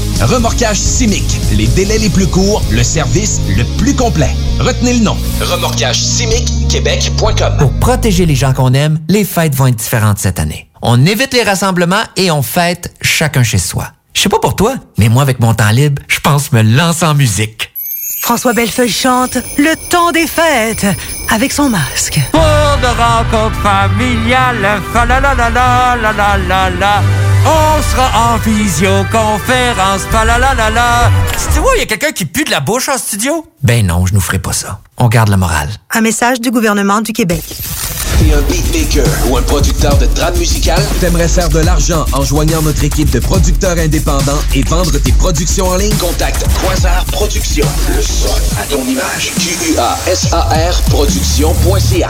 Remorquage Simic, les délais les plus courts, le service le plus complet. Retenez le nom. Remorquage Québec.com.
Pour protéger les gens qu'on aime, les fêtes vont être différentes cette année. On évite les rassemblements et on fête chacun chez soi. Je sais pas pour toi, mais moi avec mon temps libre, je pense me lancer en musique.
François Bellefeuille chante Le temps des fêtes avec son masque.
Pour de rencontres familiales, fa la la la la la la la. On sera en visioconférence, fa la la la la. Tu vois, il y a quelqu'un qui pue de la bouche en studio?
Ben non, je nous ferai pas ça. On garde la morale.
Un message du gouvernement du Québec.
T'es un beatmaker ou un producteur de trame musicale? T'aimerais faire de l'argent en joignant notre équipe de producteurs indépendants et vendre tes productions en ligne? Contacte Quasar Productions. Le son à ton image. Q-U-A-S-A-R Productions.ca.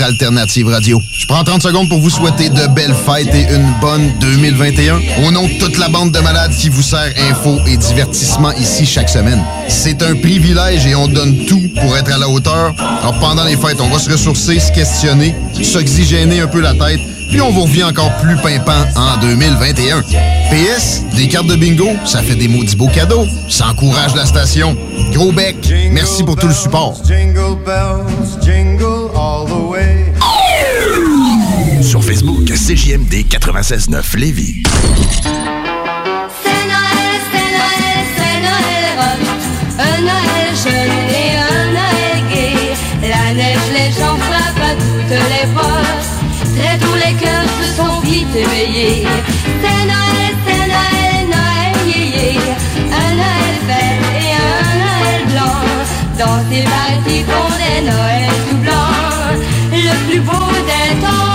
alternative radio. Je prends 30 secondes pour vous souhaiter de belles fêtes et une bonne 2021. Au nom de toute la bande de malades qui vous sert info et divertissement ici chaque semaine. C'est un privilège et on donne tout pour être à la hauteur. Alors pendant les fêtes, on va se ressourcer, se questionner, s'oxygéner un peu la tête, puis on vous revient encore plus pimpant en 2021. PS, des cartes de bingo, ça fait des maudits beaux cadeaux. Ça encourage la station. Gros bec, merci pour tout le support.
CJMD 96.9 Lévis.
C'est Noël, c'est Noël, c'est Noël rock. Un Noël jeune et un Noël gai. La neige, les gens frappent à toutes les portes. Très tous les cœurs se sont vite éveillés. C'est Noël, c'est Noël, Noël yéyé. Un Noël vert et un Noël blanc. Dans ces parties font des Noëls tout blancs. Le beau des temps.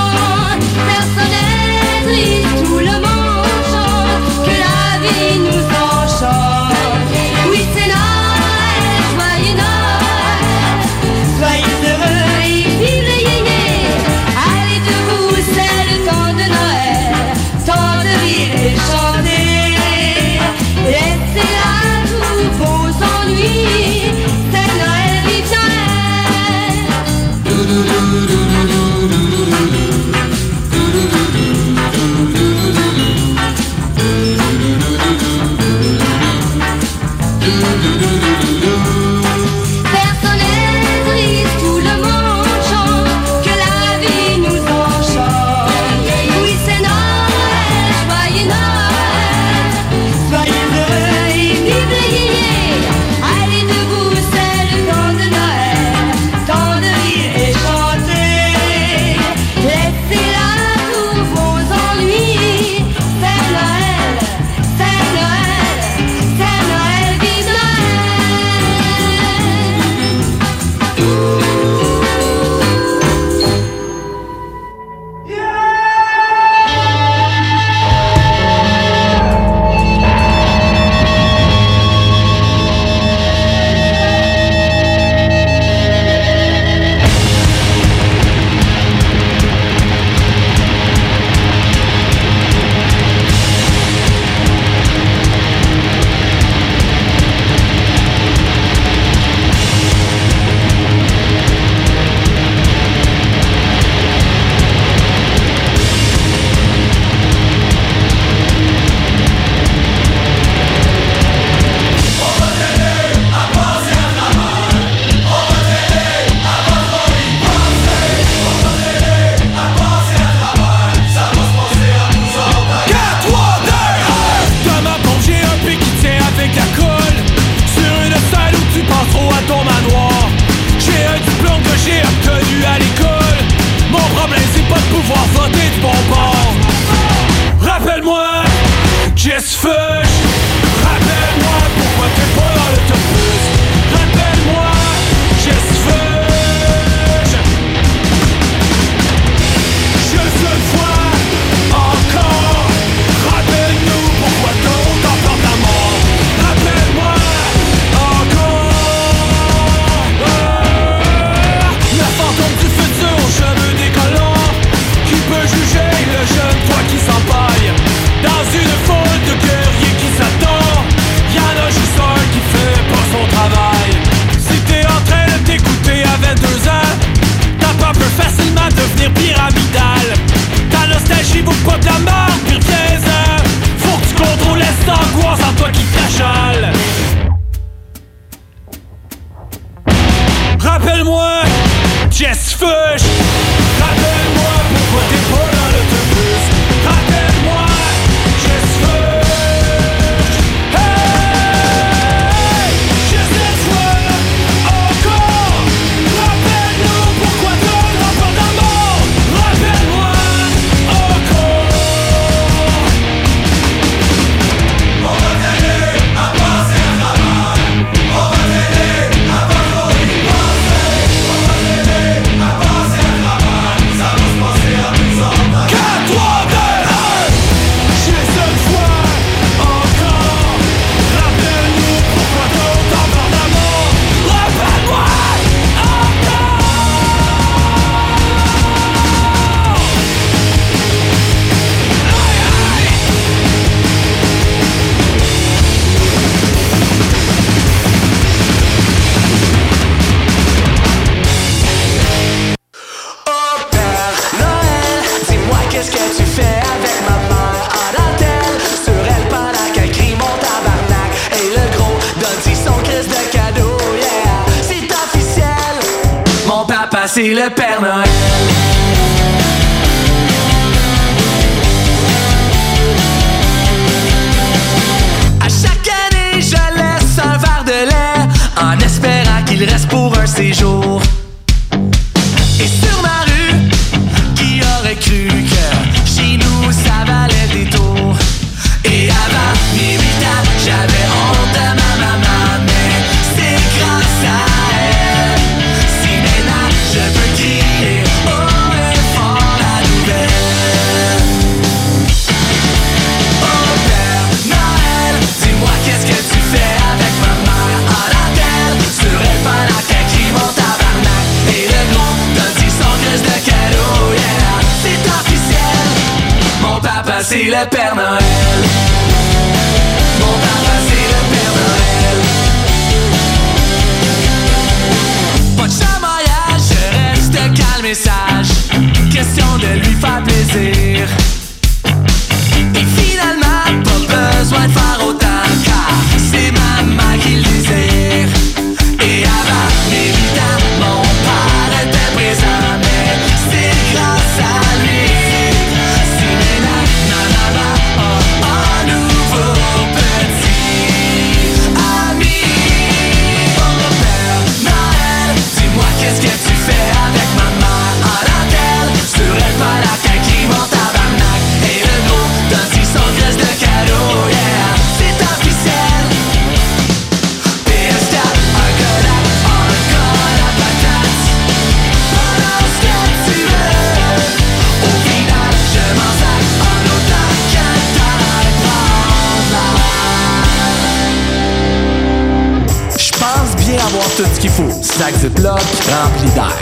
ce bloc rempli d'air.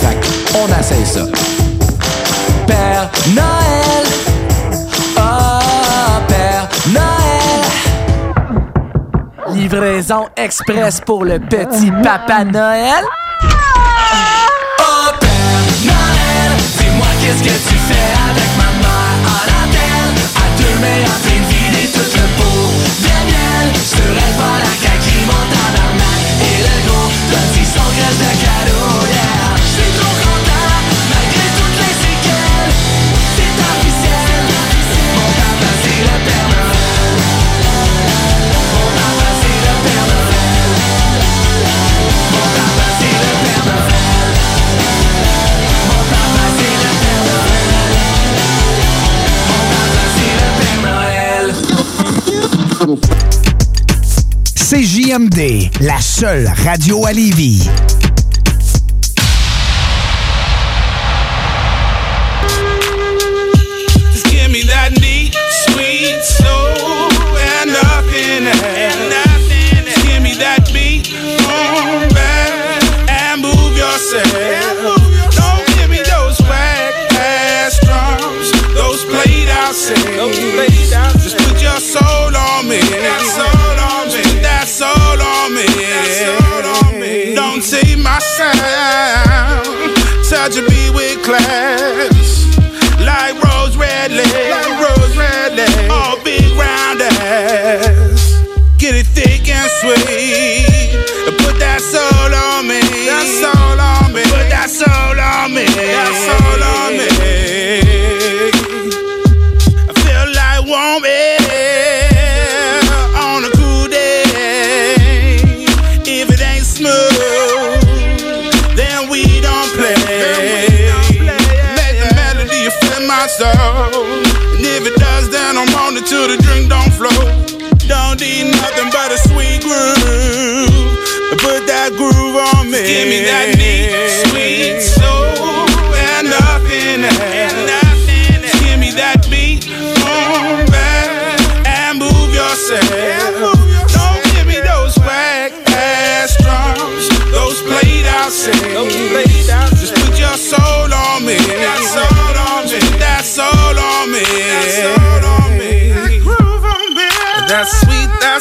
Fait qu'on essaye ça. Père Noël, oh Père Noël. Livraison express pour le petit Papa Noël. Oh Père Noël, dis-moi qu'est-ce que tu fais avec ma mère à la tête. À deux mains, à une tout le beau. Daniel, je te rêve la
CJMD, la seule radio à Lévis.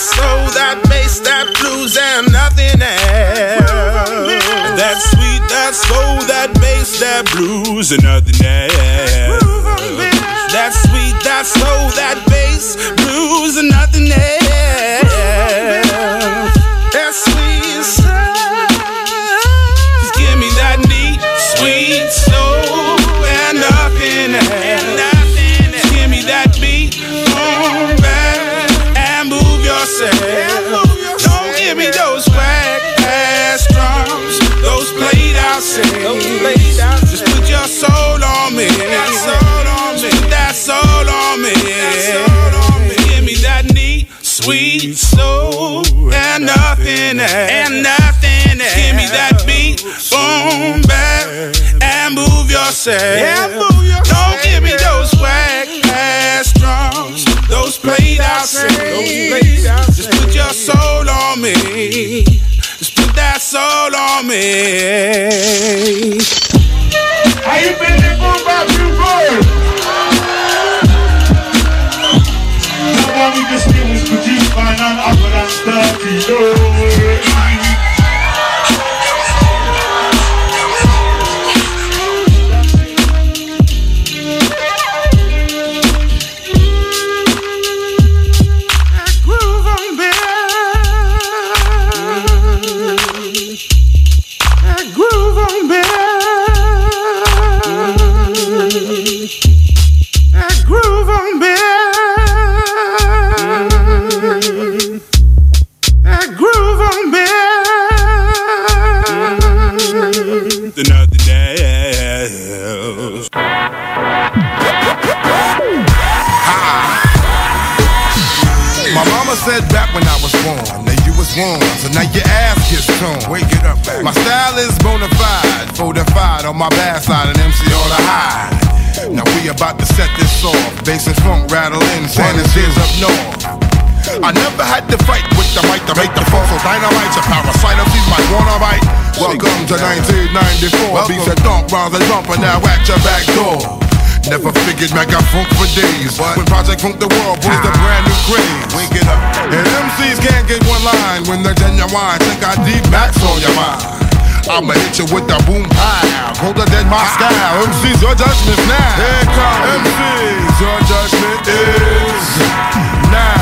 soul, that bass, that blues, and nothing else. That sweet, that soul, that bass, that blues, and nothing else. That sweet, that soul, that say. Yeah. Don't give me those whack ass drums, those played out singles. Just put your soul on me. Just put that soul on me. How you been there for
about
two years? The we just did was produced by none other than Sturdy Lord. Bass and funk rattling, San Andreas up north. I never had to fight with the mic to make the phone so dynamite. A parasite of these might wanna bite. Welcome to 1994. Beats that dump round the jumper now at your back door. Never figured Mac got funk for days. When Project Funk the World posed a brand new craze. Wake it up. And MCs can't get one line when they're genuine. Think I deep max on your mind. I'ma hit you with the boom pow. Colder than my style. MC's your judgment now. Here comes. MC's your judgment is now.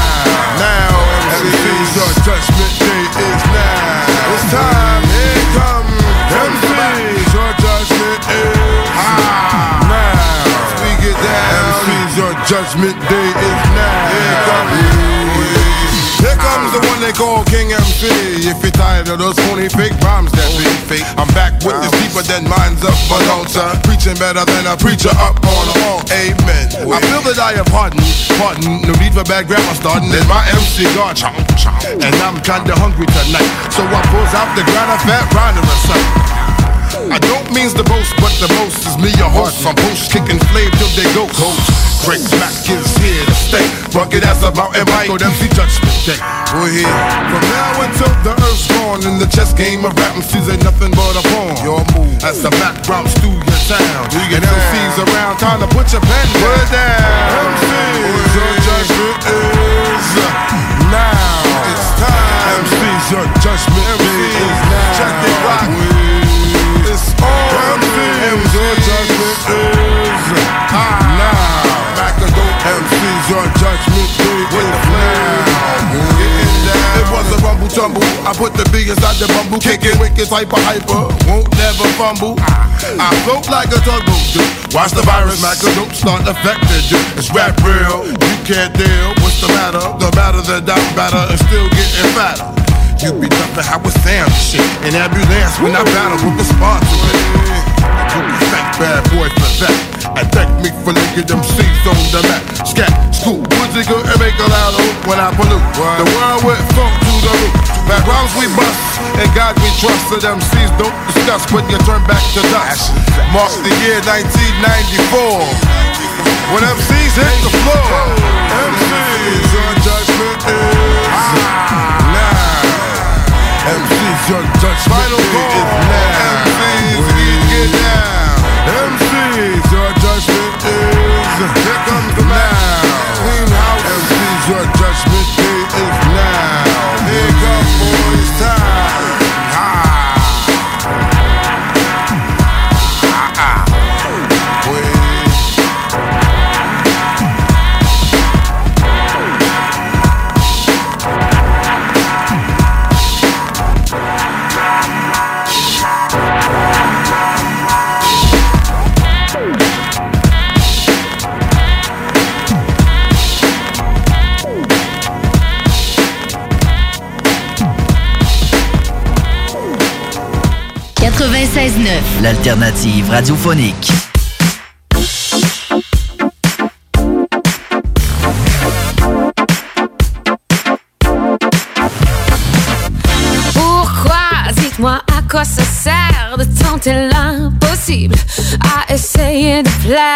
Now MC's your judgment day is now. It's time. Here comes. MC's your judgment is ah. now. We get down. MC's your judgment day is now. Here comes. Here comes the one they call King MC. If you're tired of those phony fake rhymes that be fake, I'm back with this deeper than minds up announcer. Preaching better than a preacher up on a wall. Amen. I feel that I have hardened. Pardon, no need for bad grammar starting. Then my MC chomp. And I'm kinda hungry tonight. So I pulls out the grind of fat something. I don't means the boast, but the most is me, your host. I'm post kicking flame till they go coast. Drake Mac is here to stay. Rugged as a mountain bike, with MC Judgment Day. We're here. From now until the earth's born. in the chess game of rap, MCs ain't nothing but a pawn. Your move. As the drops through your town. Do you and MCs around, time to put your pen down. Put down. MCs, your judgment is now. It's time. MCs, your judgment is now. The bumble. Kicking wicked hyper hyper. Won't never fumble. I float like a tugboat do. Watch the virus, Macadoo start affecting you. It's rap real. You can't deal. What's the matter? The matter that batter and still getting fatter. You be dumping how it sound and shit. An ambulance when I battle with the sponsor. You be fat bad boy for that. And thank me for linking them seats on the map. Scat, school, Woodsy good and make a loud hoop when I pollute. The world went funk to the root. Backgrounds we bust, and God we trust. So them C's don't discuss when you turn back to dust. Mark the year 1994. When MCs hit the floor. MCs, your judgment is ah. now. MC's your judgment Final is
L'alternative radiophonique.
Pourquoi Dites-moi à quoi ça sert de tenter l'impossible à essayer de plaire?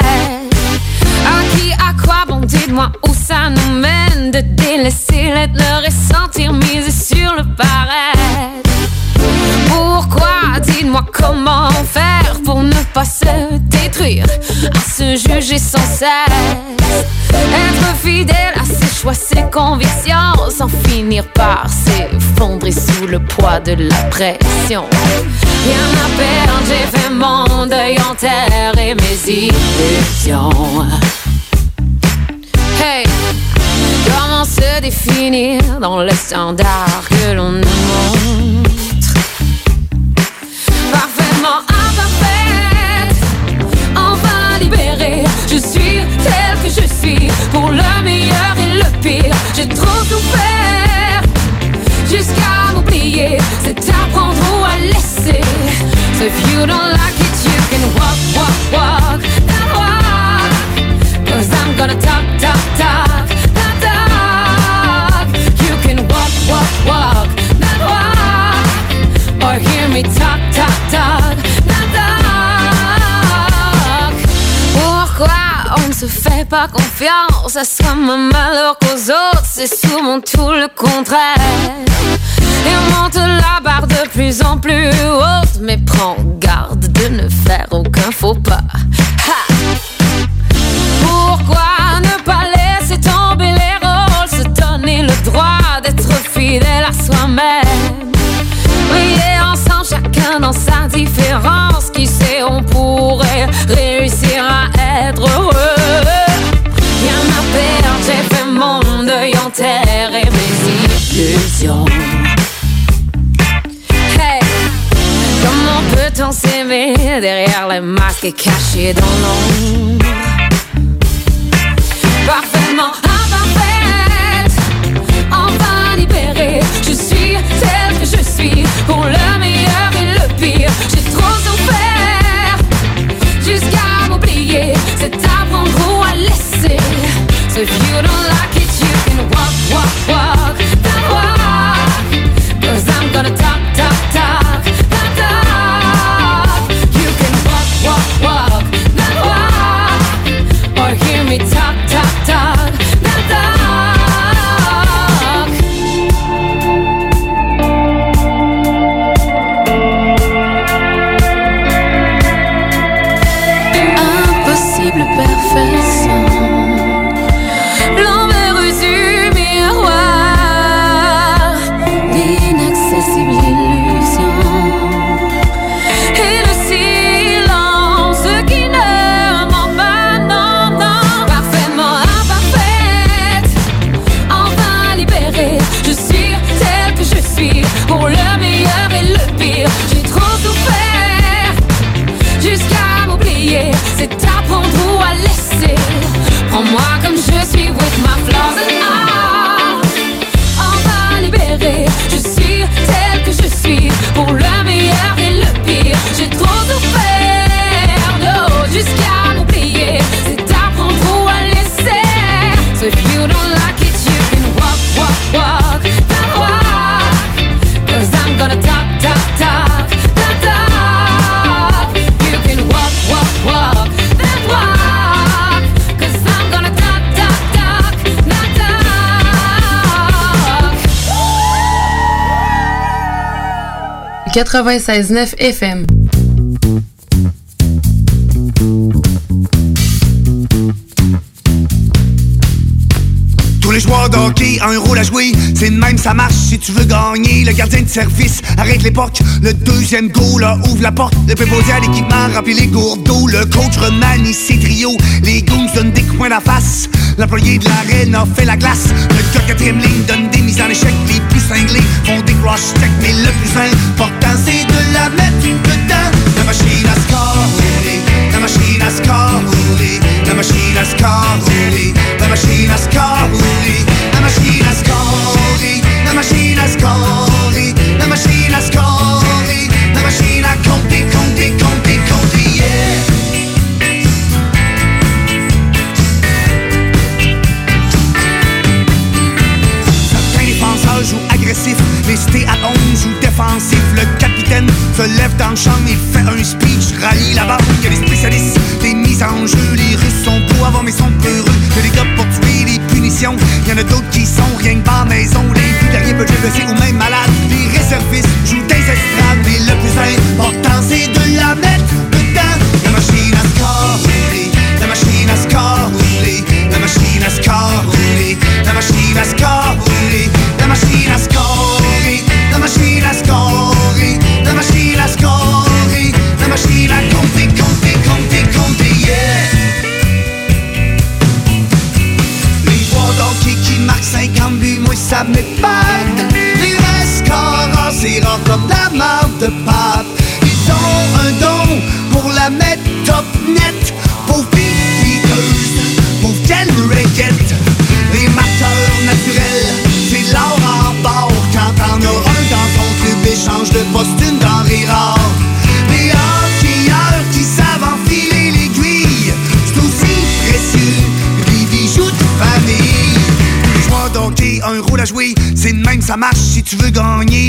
À qui, à quoi, bon dites-moi où ça nous mène De délaisser l'être, le ressentir, miser sur le paraître pas se détruire À se juger sans cesse. Être fidèle à ses choix, ses convictions Sans finir par s'effondrer sous le poids de la pression. Rien à perdre, j'ai fait mon deuil en terre et mes illusions. Hey, comment se définir dans le standard que l'on nous montre? Parfaitement imparfaite, pour le meilleur et le pire. J'ai trop souffert jusqu'à m'oublier. C'est apprendre ou à laisser. So if you don't like it, you can walk, walk, walk that walk. Cause I'm gonna talk, talk, talk that talk. You can walk, walk, walk that walk. Or hear me talk. Se fait pas confiance à soi-même alors qu'aux autres, c'est souvent tout le contraire. Et on monte la barre de plus en plus haute, mais prends garde de ne faire aucun faux pas. Pourquoi ne pas laisser tomber les rôles, se donner le droit d'être fidèle à soi-même? Les masques cachés dans
96.9 FM.
Tous les joueurs de hockey ont un rôle à jouer. C'est même, ça marche si tu veux gagner. Le gardien de service arrête l'époque. Le deuxième goal ouvre la porte. Le préposé à l'équipement remplit les gourdes. Le coach remanie ses trios. Les goons donnent des coups à la face. L'employé de l'arène a fait la glace. Le gars quatrième ligne donne des mises en échec. Les plus cinglés font des cross check. Mais le plus important, c'est de la mettre dedans. La machine à score, roulé. La machine à score, roulé. La machine à score, roulé. La machine à score, roulé. La machine à scorer, la machine à scorer, la machine à scorer, se lève dans le champ et fait un speech, rallie la banque, les spécialistes des mises en jeu. Les Russes sont beaux avant mais sont peureux. Que les gars pour tuer les punitions. Y en a d'autres qui sont rien que par maison. Les plus derrière peut blessés ou même malades. Les réservistes jouent des estrades, mais le plus important c'est de la mettre dedans. La machine à score, roulé. La machine à score, roulé. La machine à score, roulé. La machine à score,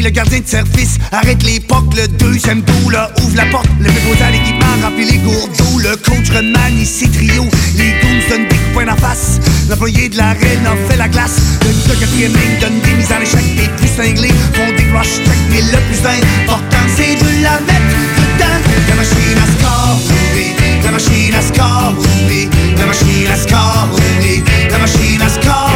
Le gardien de service arrête l'époque, le deuxième goal ouvre la porte. Le préposé à l'équipement remplit les gourdes d'eau. Le coach remanie ses trios, les goons donnent L'employé de l'arène a fait la glace. Le quatrième ligne donne des mises en échec. Les plus cinglés font des rush check. Mais le plus important, c'est de la mettre dedans. La machine à score. La machine à score. La machine à score. La machine à score,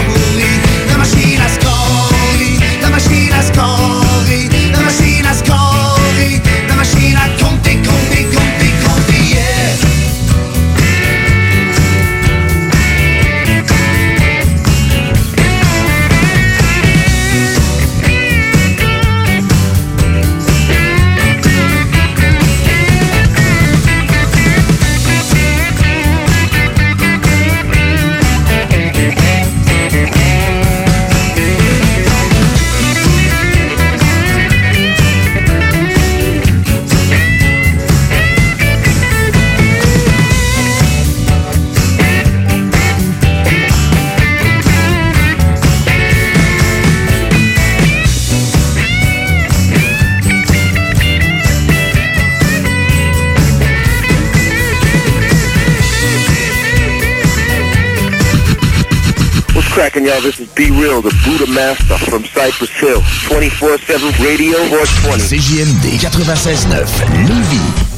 Y'all? This is Be Real, the Buddha Master from Cypress Hill. 24-7 Radio 420.
CJMD 96.9 Lévis.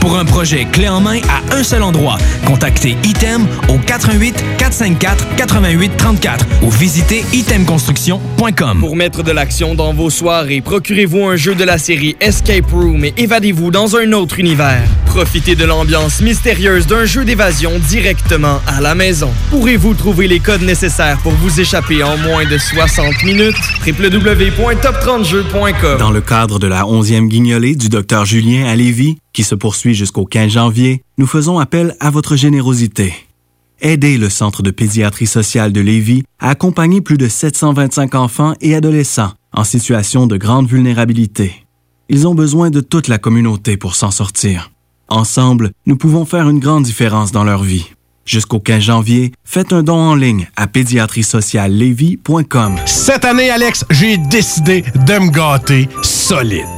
Pour un projet clé en main à un seul endroit, contactez Item au 88 454 88 34 ou visitez itemconstruction.com.
Pour mettre de l'action dans vos soirées, procurez-vous un jeu de la série Escape Room et évadez-vous dans un autre univers. Profitez de l'ambiance mystérieuse d'un jeu d'évasion directement à la maison. Pourrez-vous trouver les codes nécessaires pour vous échapper en moins de 60 minutes? www.top30jeux.com
Dans le cadre de la 11e guignolée du Dr Julien à Lévis, qui se poursuit jusqu'au 15 janvier, nous faisons appel à votre générosité. Aidez le Centre de pédiatrie sociale de Lévis à accompagner plus de 725 enfants et adolescents en situation de grande vulnérabilité. Ils ont besoin de toute la communauté pour s'en sortir. Ensemble, nous pouvons faire une grande différence dans leur vie. Jusqu'au 15 janvier, faites un don en ligne à pédiatriesociallevy.com.
Cette année, Alex, j'ai décidé de me gâter solide.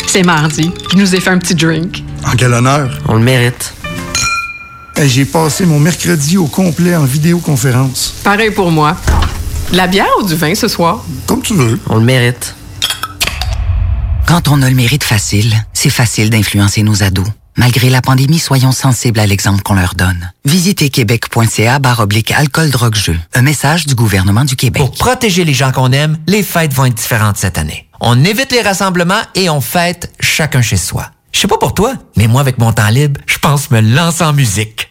C'est mardi. Je nous ai fait un petit drink.
En quel honneur?
On le mérite.
Hey, J'ai passé mon mercredi au complet en vidéoconférence.
Pareil pour moi. De la bière ou du vin ce soir?
Comme tu veux.
On le mérite.
Quand on a le mérite facile, c'est facile d'influencer nos ados. Malgré la pandémie, soyons sensibles à l'exemple qu'on leur donne. Visitez québec.ca oblique alcool drogue jeu. Un message du gouvernement du Québec.
Pour protéger les gens qu'on aime, les fêtes vont être différentes cette année. On évite les rassemblements et on fête chacun chez soi. Je sais pas pour toi, mais moi avec mon temps libre, je pense me lancer en musique.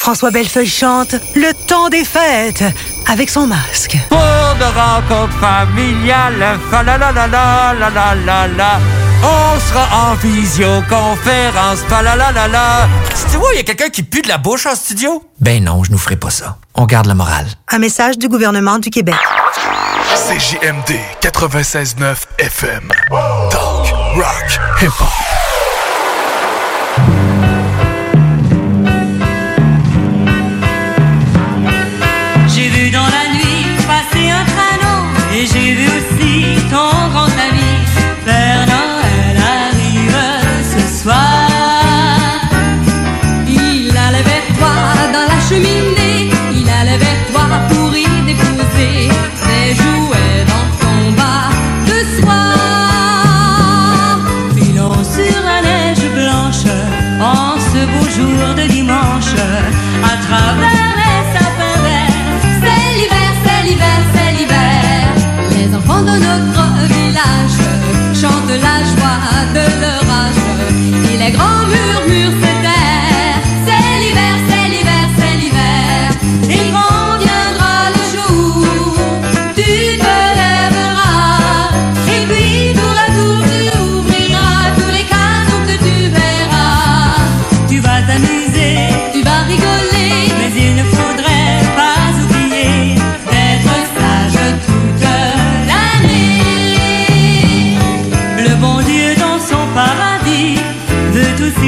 François Bellefeuille chante Le temps des fêtes avec son masque.
Pour de rencontres familiales, fa la la la la la la la la. On sera en visioconférence, fa la la la la. Tu vois, il y a quelqu'un qui pue de la bouche en studio?
Ben non, je nous ferai pas ça. On garde la morale.
Un message du gouvernement du Québec.
CJMD 96.9 FM. Talk, rock, hip-hop.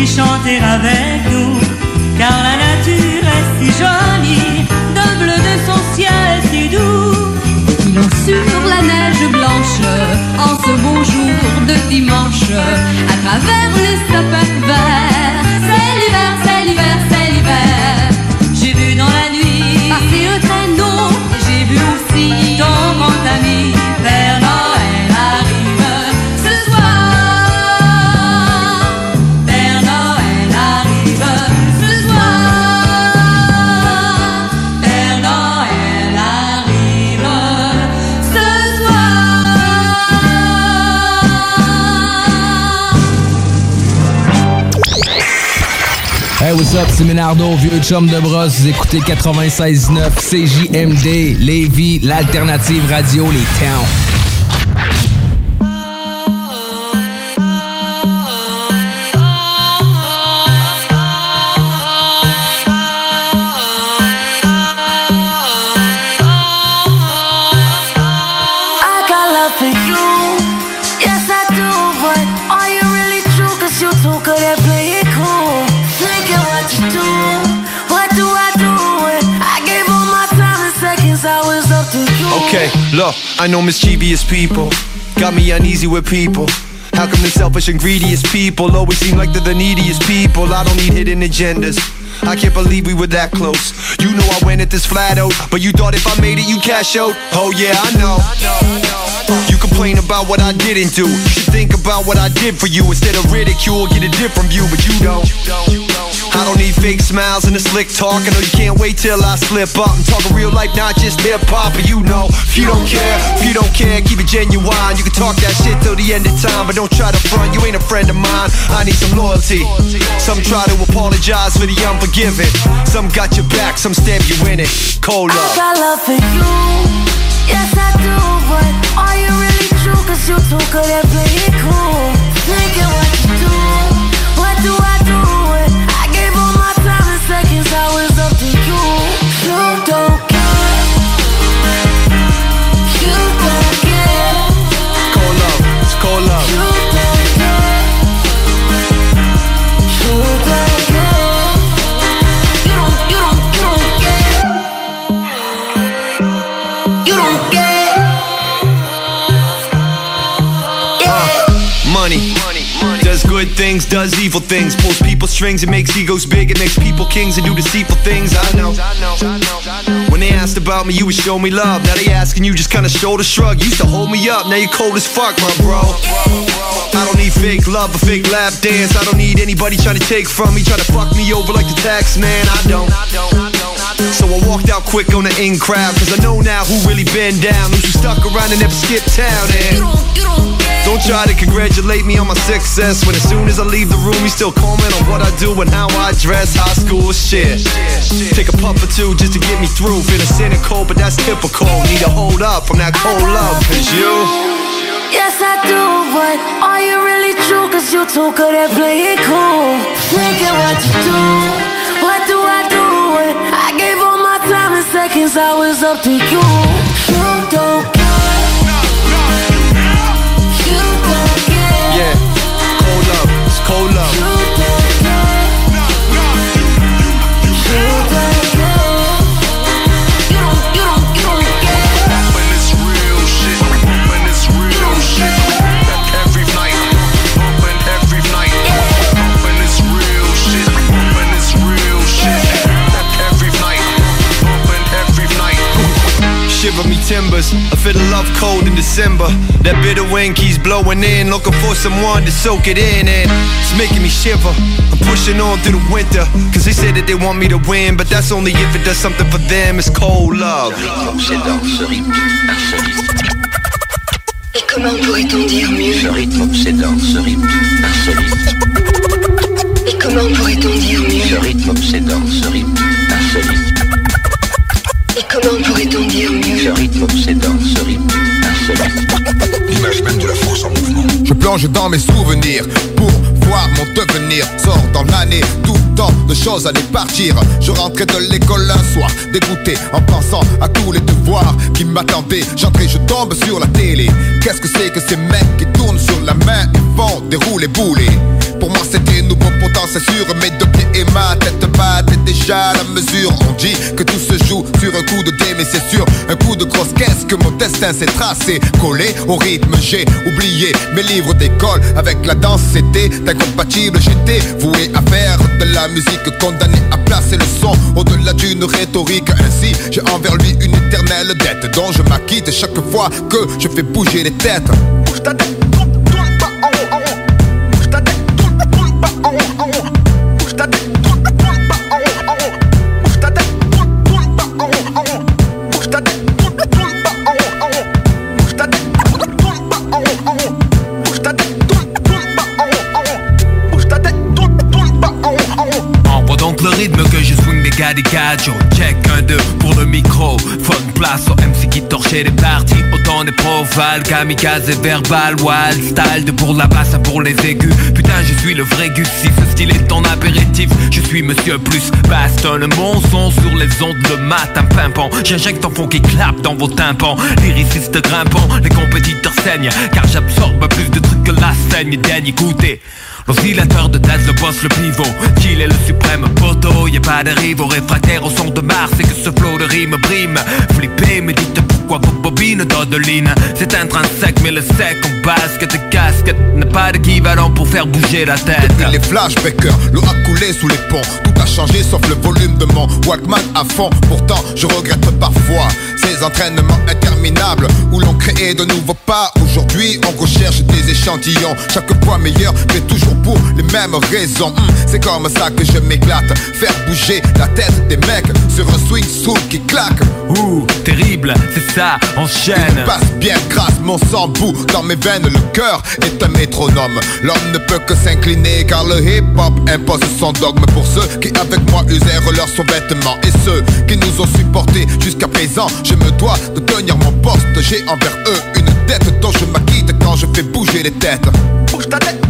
Chanter avec nous, car la nature est si jolie, d'un bleu de son ciel si doux. Filons sur la neige blanche en ce beau jour de dimanche, à travers les sapins verts. C'est
Ménardo, vieux chum de brosse. Vous écoutez 96.9 CJMD, Lévis, l'alternative radio, les towns.
Okay, look, I know mischievous people. Got me uneasy with people. How come the selfish and greediest people always seem like they're the neediest people? I don't need hidden agendas. I can't believe we were that close. You know I went at this flat out, but you thought if I made it, you cash out. Oh yeah, I know. You complain about what I didn't do. You should think about what I did for you instead of ridicule. Get a different view, but you don't. I don't need fake smiles and a slick talk. I know you can't wait till I slip up and talk real life, not just hip hop. But you know, if you don't care, if you don't care, keep it genuine. You can talk that shit till the end of time, but don't try to front. You ain't a friend of mine. I need some loyalty. Some try to apologize for the unforgiven. Some got your back, some stab you in it. Cold
I
love.
got love for you. Yes, I do. But are you really true? Cause you too good at playing cool. Thinking what you do.
Good things, does evil things. Pulls people strings, it makes egos big. It makes people kings and do deceitful things. I know. When they asked about me, you would show me love. Now they asking you just kinda shoulder shrug. You used to hold me up, now you're cold as fuck, my bro. I don't need fake love or fake lap dance. I don't need anybody trying to take from me, trying to fuck me over like the tax man. I don't. So I walked out quick on the in crowd. Cause I know now who really been down. Those who stuck around and never skipped town. And don't try to congratulate me on my success. When as soon as I leave the room, you still comment on what I do and how I dress. High school shit. Take a puff or two just to get me through. Feeling cynical, but that's typical. Need to hold up from that cold love. Cause you.
Yes, I do, but are you really true? Cause you too good at playing cool. Thinking what you do seconds, I was up to you. You don't care. You don't care.
Yeah. Cold love. It's cold love. I feel the love cold in December. That bitter wind keeps blowing in. Looking for someone to soak it in. And it's making me shiver. I'm pushing on through the winter. Cause they say that they want me to win. But that's only if it does something for them. It's cold love.
obsédant, ce rythme insolite. Et comment pourrait-on dire mieux Ce rythme obsédant, ce rythme insolite. Et comment pourrait-on dire mieux Ce rythme obsédant, ce rythme insolite. Et comment pourrait-on dire mieux Ce rythme obsédant, ce rythme insolite.
L'image même de la force en mouvement. Je plonge dans mes souvenirs pour voir mon devenir. Sors dans l'année, tout tant de choses à partir. Je rentrais de l'école un soir, dégoûté en pensant à tous les devoirs qui m'attendaient. J'entrais, je tombe sur la télé. Qu'est-ce que c'est que ces mecs qui tournent sur la main et font des roulés boulets Pour moi c'était nouveau, pourtant c'est sûr. Mes deux pieds et ma tête battent déjà à la mesure. On dit que tout se joue sur un coup de dé, mais c'est sûr, un coup de grosse caisse que mon destin s'est tracé? Collé au rythme, j'ai oublié mes livres d'école. Avec la danse, c'était incompatible. J'étais voué à faire de la musique, condamné à placer le son au-delà d'une rhétorique. Ainsi, j'ai envers lui une éternelle dette dont je m'acquitte chaque fois que je fais bouger les têtes.
Check un deux pour le micro. Phone place au MC qui torchait les parties. Autant des profales, kamikaze et verbal Wild style. De pour la basse pour les aigus. Putain je suis le vrai Gus. Si ce style est ton apéritif Je suis monsieur plus. Bastonne Mon son sur les ondes le matin pimpant. J'injecte un fond qui clappe dans vos tympans. Lyriciste grimpant, les compétiteurs saignent. Car j'absorbe plus de trucs que la saigne Daigne écouter L'oscillateur de tête, le boss, le pivot. Qu'il est le suprême. Poteau Y'a pas de rivaux. Réfractaires au son de Mars. Et que ce flow de rime brime. Flippez, mais dites pourquoi vos bobines d'Odeline C'est intrinsèque, mais le sec en basket et casquette N'a pas d'équivalent pour faire bouger la tête.
Depuis les flashbackers, l'eau a coulé sous les ponts. Tout a changé sauf le volume de mon Walkman à fond. Pourtant je regrette parfois Ces entraînements interminables Où l'on crée de nouveaux pas. Aujourd'hui on recherche des échantillons. Chaque fois meilleur mais toujours pour les mêmes raisons. Hum, C'est comme ça que je m'éclate. Faire bouger la tête des mecs Sur un swing soul qui claque.
Ouh, terrible, c'est ça, enchaîne.
Il passe bien grâce, mon sang bout dans mes veines. Le cœur est un métronome. L'homme ne peut que s'incliner car le hip-hop impose son dogme. Pour ceux qui avec moi usèrent leurs sous-vêtements Et ceux qui nous ont supportés jusqu'à présent Je me dois de tenir mon poste. J'ai envers eux une dette dont je m'acquitte quand je fais bouger les têtes. Bouge ta tête,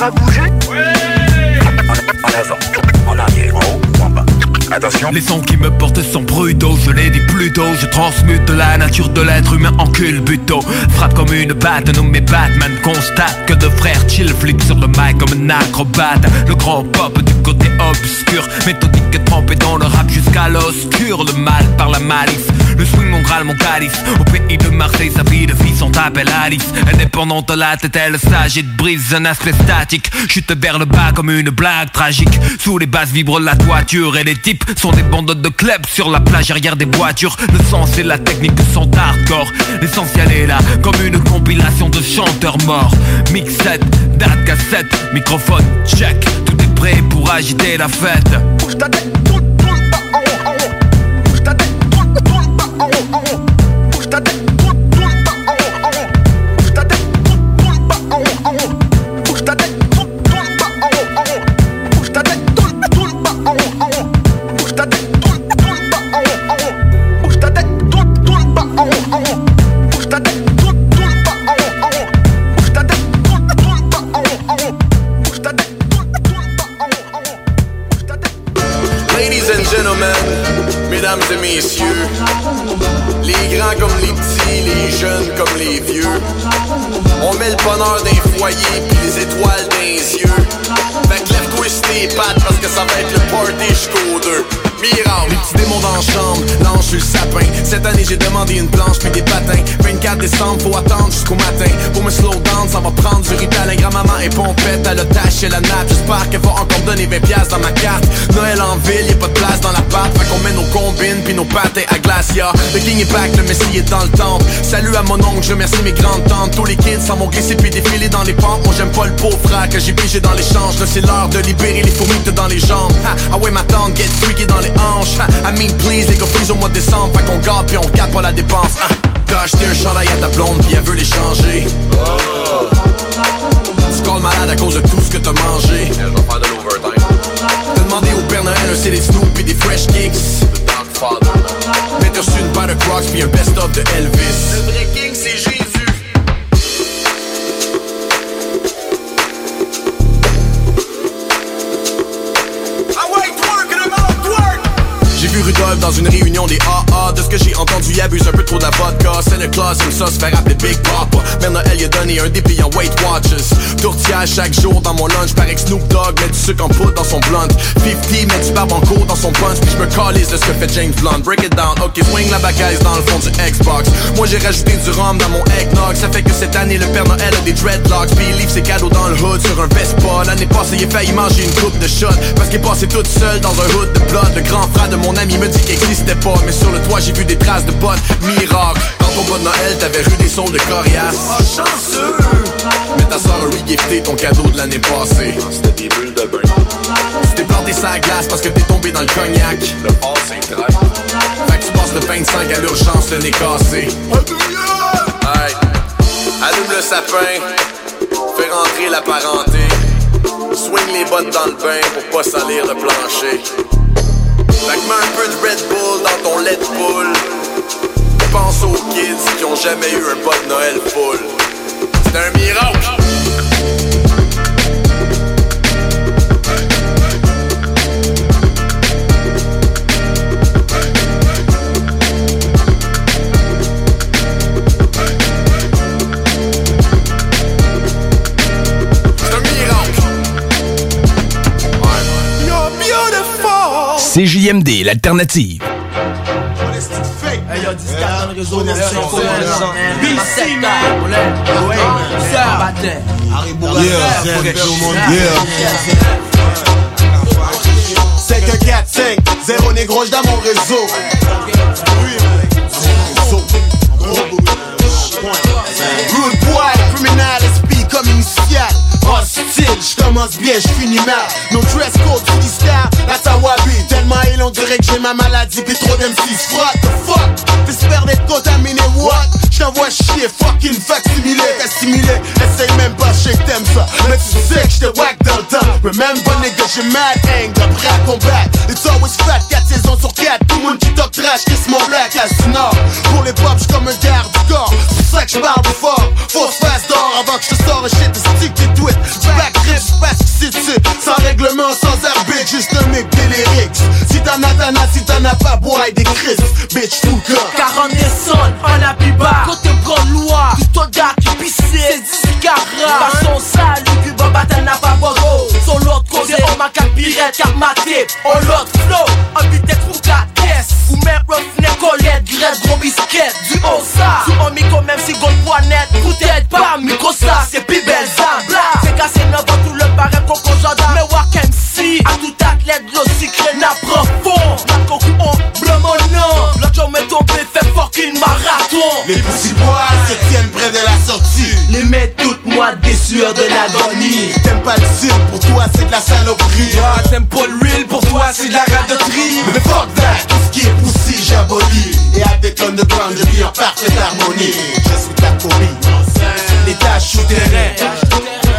va bouger.
En avant, Les sons qui me portent sont brutaux, je l'ai dit plus tôt. Je transmute la nature de l'être humain en culbuto. Frappe comme une batte, nommé Batman. Constate que deux frères chill flippent sur le mic comme un acrobate. Le grand pop du côté obscur, méthodique trempé dans le rap jusqu'à l'oscur. Le mal par la malice, le swing, mon graal, mon calice. Au pays de Marseille, sa vie de fille sont s'appelle Alice Indépendante la tête elle s'agite Brise un aspect statique Chute vers le bas comme une blague tragique Sous les basses vibre la toiture Et les types sont des bandes de clubs Sur la plage arrière des voitures. Le sens et la technique sont hardcore. L'essentiel est là comme une compilation de chanteurs morts. Mixette, date cassette, microphone check. Tout est prêt pour agiter la fête
foyer puis les étoiles dans les yeux. Fait que lève-toi tes pattes parce que ça va être le party jusqu'au 2. Miracle. Les petits démons dans la chambre, l'ange sur le sapin. Cette année j'ai demandé une planche faut attendre jusqu'au matin. Pour me slow down, ça va prendre du rital. Grand-maman est pompette, elle a taché la nappe. J'espère qu'elle va encore donner 20 piastres dans ma carte. Noël en ville, y'a pas de place dans la pâte. Fait qu'on met nos combines puis nos patins à glace, ya. Le king est back, le messie est dans le temple. Salut à mon oncle, je remercie mes grandes tantes. Tous les kids s'en vont glisser puis défiler dans les pentes. Moi j'aime pas le pauvre frère que j'ai pigé dans l'échange. Là c'est l'heure de libérer les fourmis dans les jambes. Ah ouais ma tante, get freaky dans les hanches. Ha, I mean please, les gars freeze au mois de décembre. Fait qu'on garde puis on garde pas la dépense. T'as acheté un chandail à ta blonde puis elle veut l'échanger. Tu colles malade à cause de tout ce que t'as mangé. Je vais faire de l'overtime. T'as demandé au Père Noël un CD Snoop puis des Fresh Kicks. Mais t'as reçu une paire de Crocs puis un best-of de Elvis. Le vrai king c'est vu Rudolph dans une réunion des AA De ce que j'ai entendu, il abuse un peu trop de la vodka. C'est le class, aime ça se faire appeler Big Papa. Mère Noël, il a donné un dépliant Weight Watches Tourtière chaque jour dans mon lunch Pareil que Snoop Dogg met du sucre en poudre dans son blunt. 50 met du barbanco dans son punch Puis je me calise de ce que fait James Blunt. Break it down, ok, swing la bagaille dans le fond du Xbox. Moi j'ai rajouté du rhum dans mon eggnog. Ça fait que cette année le Père Noël a des dreadlocks. Puis il livre ses cadeaux dans le hood sur un Vespa. L'année passée il a failli manger une coupe de shot Parce qu'il est passé tout seul dans un hood de blood. Le grand frère de mon ami me dit qu'il existait pas Mais sur le toit j'ai vu des traces de bottes Miracle Dans ton de Noël t'avais vu des sons de coriace. Oh chanceux! Mais ta soeur a regifté ton cadeau de l'année passée. C'était des bulles de bain Tu t'es planté sa glace parce que t'es tombé dans le cognac. Le passé Fait que tu passes de 25 à l'urgence le nez cassé. Hey Allume le sapin. Fais rentrer la parenté. Swing les bottes dans le bain pour pas salir le plancher fait que mets un peu de Red Bull dans ton de poule Pense aux kids qui ont jamais eu un pot de Noël full. C'est un miracle
merci pour
C'est que 4, 5, 0 négro, dans mon réseau. Rude boy, criminal. Hostile, j'commence bien, j'finis mal. No dress code, freestyle, la tawabi. Tellement il on dirait que j'ai ma maladie, pis trop d'M6. What the fuck? T'espères d'être contaminé, what? J't'envoie chier, fucking facsimilé, assimilé. Essaye même pas, je sais que t'aimes ça. Mais tu sais que j'te whack dans le temps. Remember, nigga, j'ai mad anger, prêt à combattre. It's always fat, 4 saisons sur 4. Tout le monde qui talk trash, kiss mon black du nord. Pour les pop, j'suis comme un garde corps. C'est ça que j'parle fort. Fausse face d'or avant que j'te sors un shit de stick et tweet. Back trip, j'passe ici, c'est sans règlement, sans arbitre, juste un mec délirique. Si t'en as, t'en as, si t'en as pas, boy, des Chris. Bitch, tout
on est son, on a plus bas Côté toga qui pissait. C'est 10 carats Façon sale, du baba t'en as pas bogo Sur l'autre côté, on m'a cap pirate, cap maté On l'autre flow, un bitette pour 4 caisses Ou mets refnet, collette, graisse, gros biscuit. Du haut ça, sous un micro même si gold poignette Peut-être pas, micro ça, c'est plus belle zambla C'est cassé neuf tout le barème coco gendarme Mais Wack MC, à tout athlète, l'eau sucré n'a profond N'a coco on fucking marathon.
Les petits bois se tiennent près de la sortie.
Les mets toutes moi des sueurs de l'agonie.
T'aimes pas le style, pour toi c'est de la saloperie.
Ah, t'aimes pas le real, pour toi c'est de la radoterie.
Mais fuck that, tout ce qui est poussi j'abolis. Et avec l'underground je vis en parfaite harmonie. Je suis ta copie
Les tâches souterraines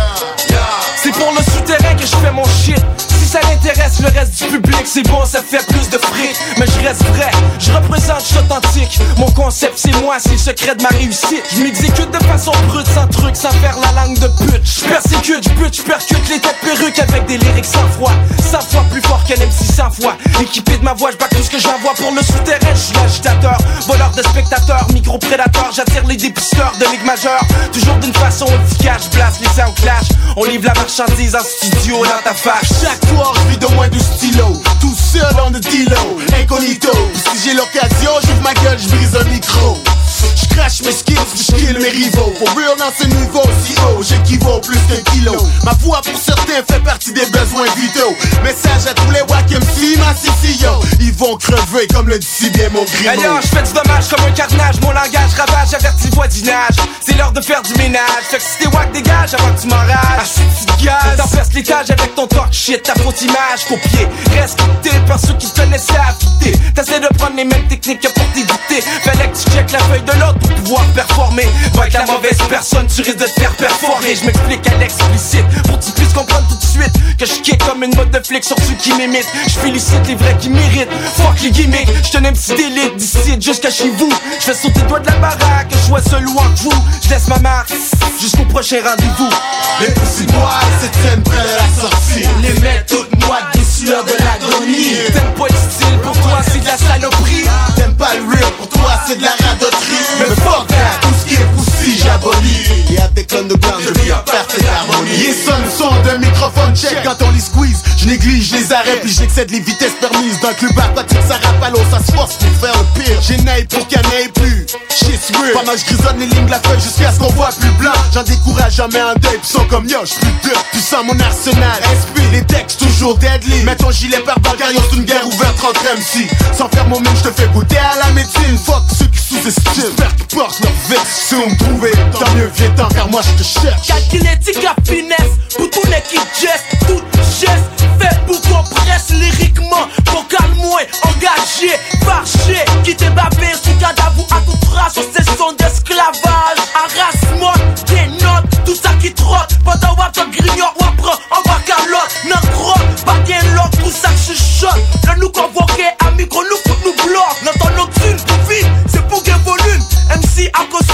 le reste du public C'est bon ça fait plus de fric. Mais je reste vrai, je représente, je suis authentique Mon concept c'est moi, c'est le secret de ma réussite. Je m'exécute de façon brute, sans truc, sans faire la langue de pute. Je persécute, je bute, je percute les têtes perruques Avec des lyrics sans froid, 100 fois plus fort qu'un MC 100 fois. Équipé de ma voix, je bats tout ce que j'envoie pour le souterrain. Je suis l'agitateur, voleur de spectateurs, micro-prédateur J'attire les dépisteurs de ligue majeure. Toujours d'une façon efficace, je place les sound clash. On livre la marchandise en studio dans ta face.
Chaque soir je vis de moins du stylo. Tout seul dans le dilo, incognito. Si j'ai l'occasion, j'ouvre ma gueule, je un micro crache mes skills, je kill mes rivaux. Pour real dans ce niveau si haut, j'équivaut plus qu'un kilo. Ma voix pour certains fait partie des besoins vitaux. Message à tous les wack MC, ma CCO Ils vont crever comme le dit si bien mon grimo
Ailleurs, je fais du dommage comme un carnage. Mon langage ravage, averti voisinage. C'est l'heure de faire du ménage. Fait que si t'es wack, dégage avant que tu m'enrages. Ah, si tu gaz. T'empestes l'étage avec ton talk shit Ta fausse image copiée Reste quitté par ceux qui te connaissaient affûter T'essaies de prendre les mêmes techniques que pour t'éviter. Fallait que tu checkes la feuille de l'autre pour pouvoir performer. Va avec la mauvaise personne, tu risques de te faire performer Je m'explique à l'explicite Pour que tu puisses comprendre tout de suite Que je kick comme une mode de flic sur ceux qui m'imitent Je félicite les vrais qui méritent. Fuck les gimmicks, je tenais un petit d'élite d'ici jusqu'à chez vous. Je fais sauter doigt de la baraque, je vois seul loin que vous. Je laisse ma marque jusqu'au prochain rendez-vous.
Les petits bois se tiennent près de la sortie
Les mecs toutes moites des sueurs de l'agonie. T'aimes pas le style, pour toi c'est de la saloperie.
T'aimes pas le real, pour toi c'est de la radoterie Et avec l'underground je vis en parfaite harmonie Les sons son d'un microphone check quand on les squeeze Je néglige les arrêts puis j'excède les vitesses permises. D'un club aquatique ça rappe à l'eau, ça se force pour faire le pire. J'ai naï pour en ait plus. Shit's real Pendant que je grisonne les lignes de la feuille jusqu'à ce qu'on voit plus blanc. J'en décourage jamais un deuil Puis sont comme yo, j'suis plus deux Puissant mon arsenal. SP, les textes toujours deadly. Mets ton gilet par yo, c'est une guerre ouverte entre MC Sans faire mon mine, j'te fais goûter à la médecine. Fuck ceux qui sous-estiment J'espère qu'ils portent leur vous me trouvez, tant mieux viens tant car moi je te cherche.
Calculétique à finesse. Pour qui geste. Tout geste fait pour qu'on presse lyriquement. Vocal engagé Marché. Qui t'est bavé sous cadavre à tout trace Sur ces sons d'esclavage Arrasse-moi des notes Tout ça qui trotte. Pendant wap ton grignon ou apprend en bas calotte Non crotte. Pas bien l'autre Tout ça que chuchote. Le nous convoqué à micro nous fout nous bloque. Nocturne pour vite C'est pour gain volume. MC à costume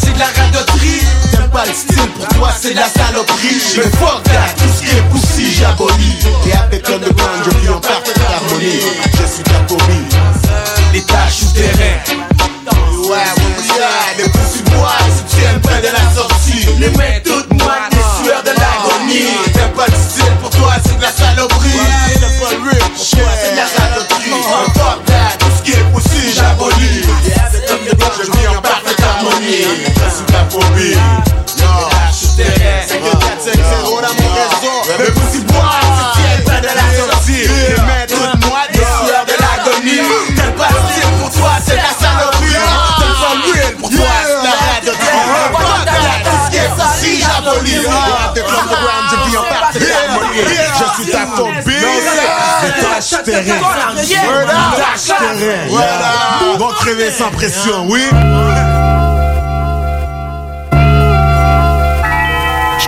c'est
de la
radoterie.
T'aimes pas le style, pour toi c'est de la saloperie. Mais fuck that, tout ce qui est poussi j'abolis. Et avec l'underground je vis en parfaite harmonie. Je suis ta
Les tâches souterraines
5450 dans mon réseau bois se tiennent près de la sortie. Les mains toutes moites, des sueurs de l'agonie. Pour toi c'est la saloperie. Pour toi c'est la radoterie Mais j'abolis je vis en Je suis ta phobie. Tâche terrain. Tâche terrain Voilà. Bon crever sans pression, oui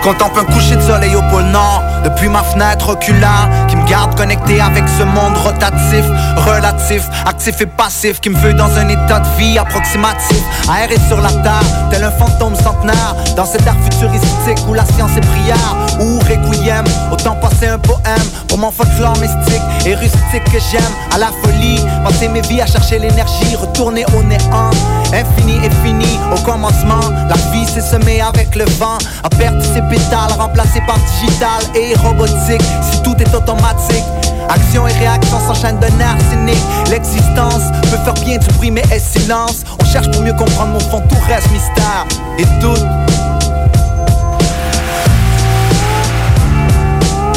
Contemple un coucher de soleil au pôle Nord. Depuis ma fenêtre oculaire Qui me garde connecté avec ce monde rotatif Relatif, actif et passif Qui me veut dans un état de vie approximatif. Aéré sur la terre, tel un fantôme centenaire. Dans cette ère futuristique où la science est prière Ou requiem, autant passer un poème Pour mon folklore mystique et rustique que j'aime. À la folie, passer mes vies à chercher l'énergie Retourner au néant, infini et fini Au commencement, la vie s'est semée avec le vent. A perdu ses pétales, remplacé par digital et robotique. Si tout est automatique Action et réaction s'enchaînent d'un air cynique L'existence peut faire bien du bruit mais est silence. On cherche pour mieux comprendre mon fond, tout reste mystère. Et doute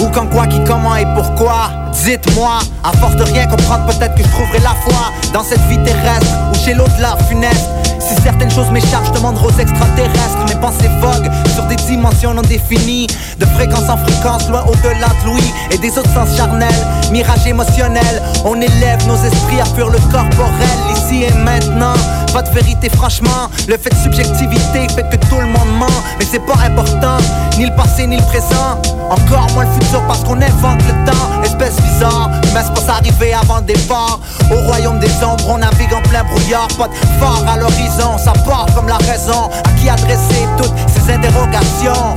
Ou quand quoi, qui, comment et pourquoi. Dites-moi, à force de rien comprendre, peut-être que je trouverai la foi Dans cette vie terrestre ou chez l'au-delà funeste si certaines choses m'échappent, je demanderai aux extraterrestres Mes pensées voguent sur des dimensions non définies. De fréquence en fréquence, loin au-delà de l'ouïe Et des autres sens charnels, mirage émotionnel On élève nos esprits à fuir le corporel. Ici et maintenant, pas de vérité franchement. Le fait de subjectivité fait que tout le monde ment Mais c'est pas important, ni le passé ni le présent. Encore moins le futur parce qu'on invente le temps Bizarre, mais c'est pas arriver avant le départ Au royaume des ombres, on navigue en plein brouillard Pas de à l'horizon ça part comme la raison à qui adresser toutes ces interrogations?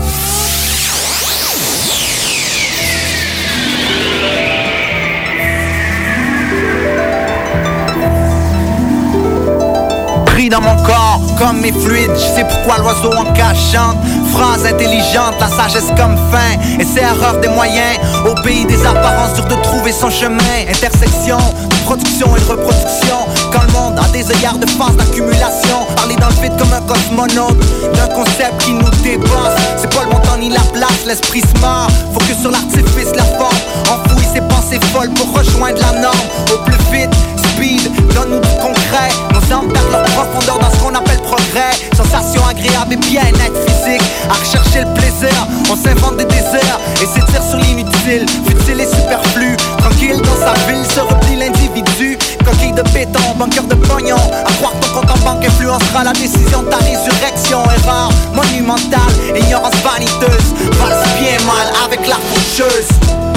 Dans mon corps comme mes fluides, je sais pourquoi l'oiseau en cage chante. Phrase intelligente, la sagesse comme fin, et c'est erreur des moyens. Au pays des apparences, dur de trouver son chemin. Intersection de production et reproduction. Quand le monde a des œillères de phase d'accumulation, parler dans le vide comme un cosmonaute, d'un concept qui nous dépasse. C'est pas le montant ni la place, l'esprit se. Faut que sur l'artifice, la forme enfouit ses pensées folles pour rejoindre la norme. Au plus vite, speed, donne-nous du concret. Âmes perdent leur profondeur dans ce qu'on appelle progrès. Sensation agréable et bien-être physique. À rechercher le plaisir, on s'invente des déserts et s'étire sur l'inutile. Futile et superflu, tranquille dans sa ville, se replie l'individu. Coquille de béton, bunker de pognon. À croire ton compte en banque influencera la décision de ta résurrection. Erreur monumentale, ignorance vaniteuse. Valse bien mal avec la faucheuse.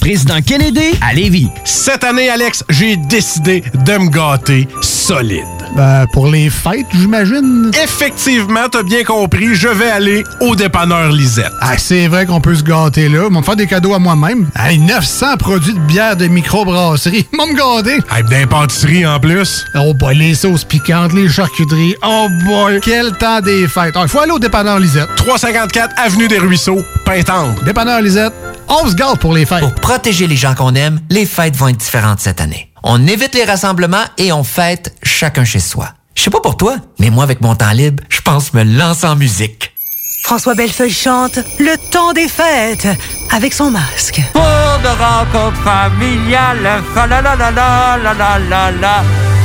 Président Kennedy à Lévis.
Cette année, Alex, j'ai décidé de me gâter solide.
Ben, pour les fêtes, j'imagine.
Effectivement, t'as bien compris, je vais aller au dépanneur Lisette.
Ah, c'est vrai qu'on peut se gâter là. Ils vont me faire des cadeaux à moi-même. Hey, 900 produits de bière de microbrasserie. Ils vont me gâter.
Hey, d'impantisserie en plus.
Oh boy, les sauces piquantes, les charcuteries. Oh boy, quel temps des fêtes. Il faut aller au dépanneur Lisette.
354 Avenue des Ruisseaux, Pintendre.
Dépanneur Lisette, on se gâte pour les fêtes.
Pour protéger les gens qu'on aime, les fêtes vont être différentes cette année on évite les rassemblements et on fête chacun chez soi. Je sais pas pour toi, mais moi, avec mon temps libre, je pense me lancer en musique.
François Bellefeuille chante Le temps des fêtes avec son masque.
Pour de rencontres familiales.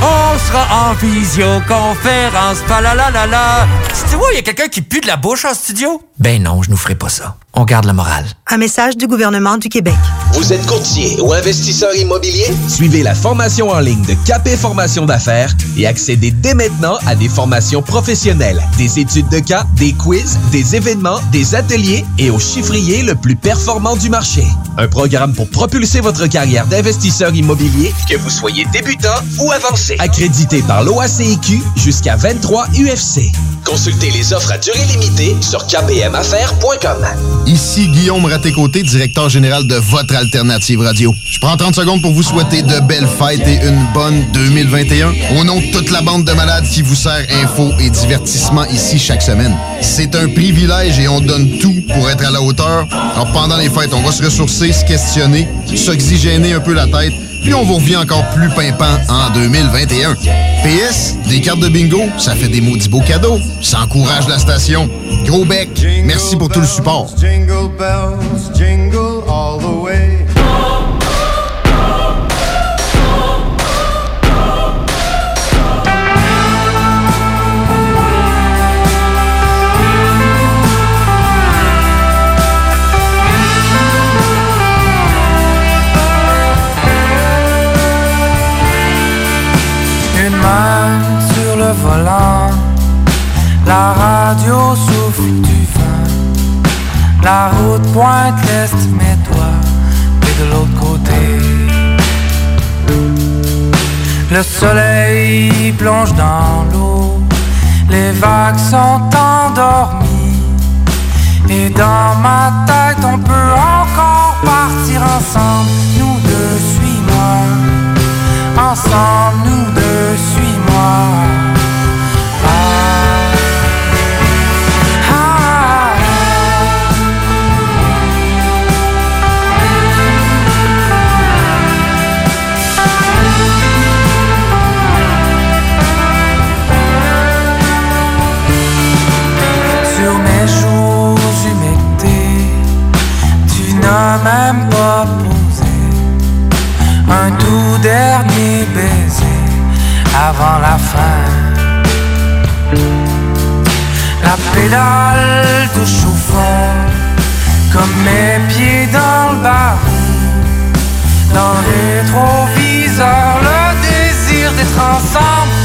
On sera en visioconférence. Fa la la la la. Tu vois, il y a quelqu'un qui pue de la bouche en studio?
Ben non, je nous ferai pas ça. On garde la morale.
Un message du gouvernement du Québec.
Vous êtes courtier ou investisseur immobilier?
Suivez la formation en ligne de Capé Formation d'affaires et accédez dès maintenant à des formations professionnelles, des études de cas, des quiz, des événements, des ateliers et au chiffrier le plus performant du marché. Un programme pour propulser votre carrière d'investisseur immobilier, que vous soyez débutant ou avancé. Accrédité par l'OACIQ jusqu'à 23 UFC.
Consultez les offres à durée limitée sur kpmaffaires.com.
Ici Guillaume Raté-Côté, directeur général de votre alternative radio. Je prends 30 secondes pour vous souhaiter de belles fêtes et une bonne 2021. Au nom de toute la bande de malades qui vous sert info et divertissement ici chaque semaine. C'est un privilège et on donne tout pour être à la hauteur. Alors pendant les fêtes, on va se ressourcer, se questionner, s'oxygéner un peu la tête, puis on vous revient encore plus pimpant en 2021. PS, des cartes de bingo, ça fait des maudits beaux cadeaux. Ça encourage la station. Gros bec, merci pour tout le support.
La route pointe l'est, mais toi, t'es de l'autre côté. Le soleil plonge dans l'eau, les vagues sont endormies, et dans ma tête on peut encore partir ensemble, nous deux, suis-moi. Ensemble, nous deux, suis-moi. Même pas posé un tout dernier baiser avant la fin. La pédale touche au fond, comme mes pieds dans le baril. Dans le rétroviseur, le désir d'être ensemble,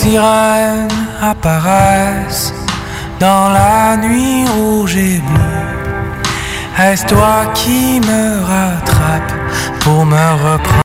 sirènes apparaissent dans la nuit rouge et bleue. Est-ce toi qui me rattrape pour me reprendre?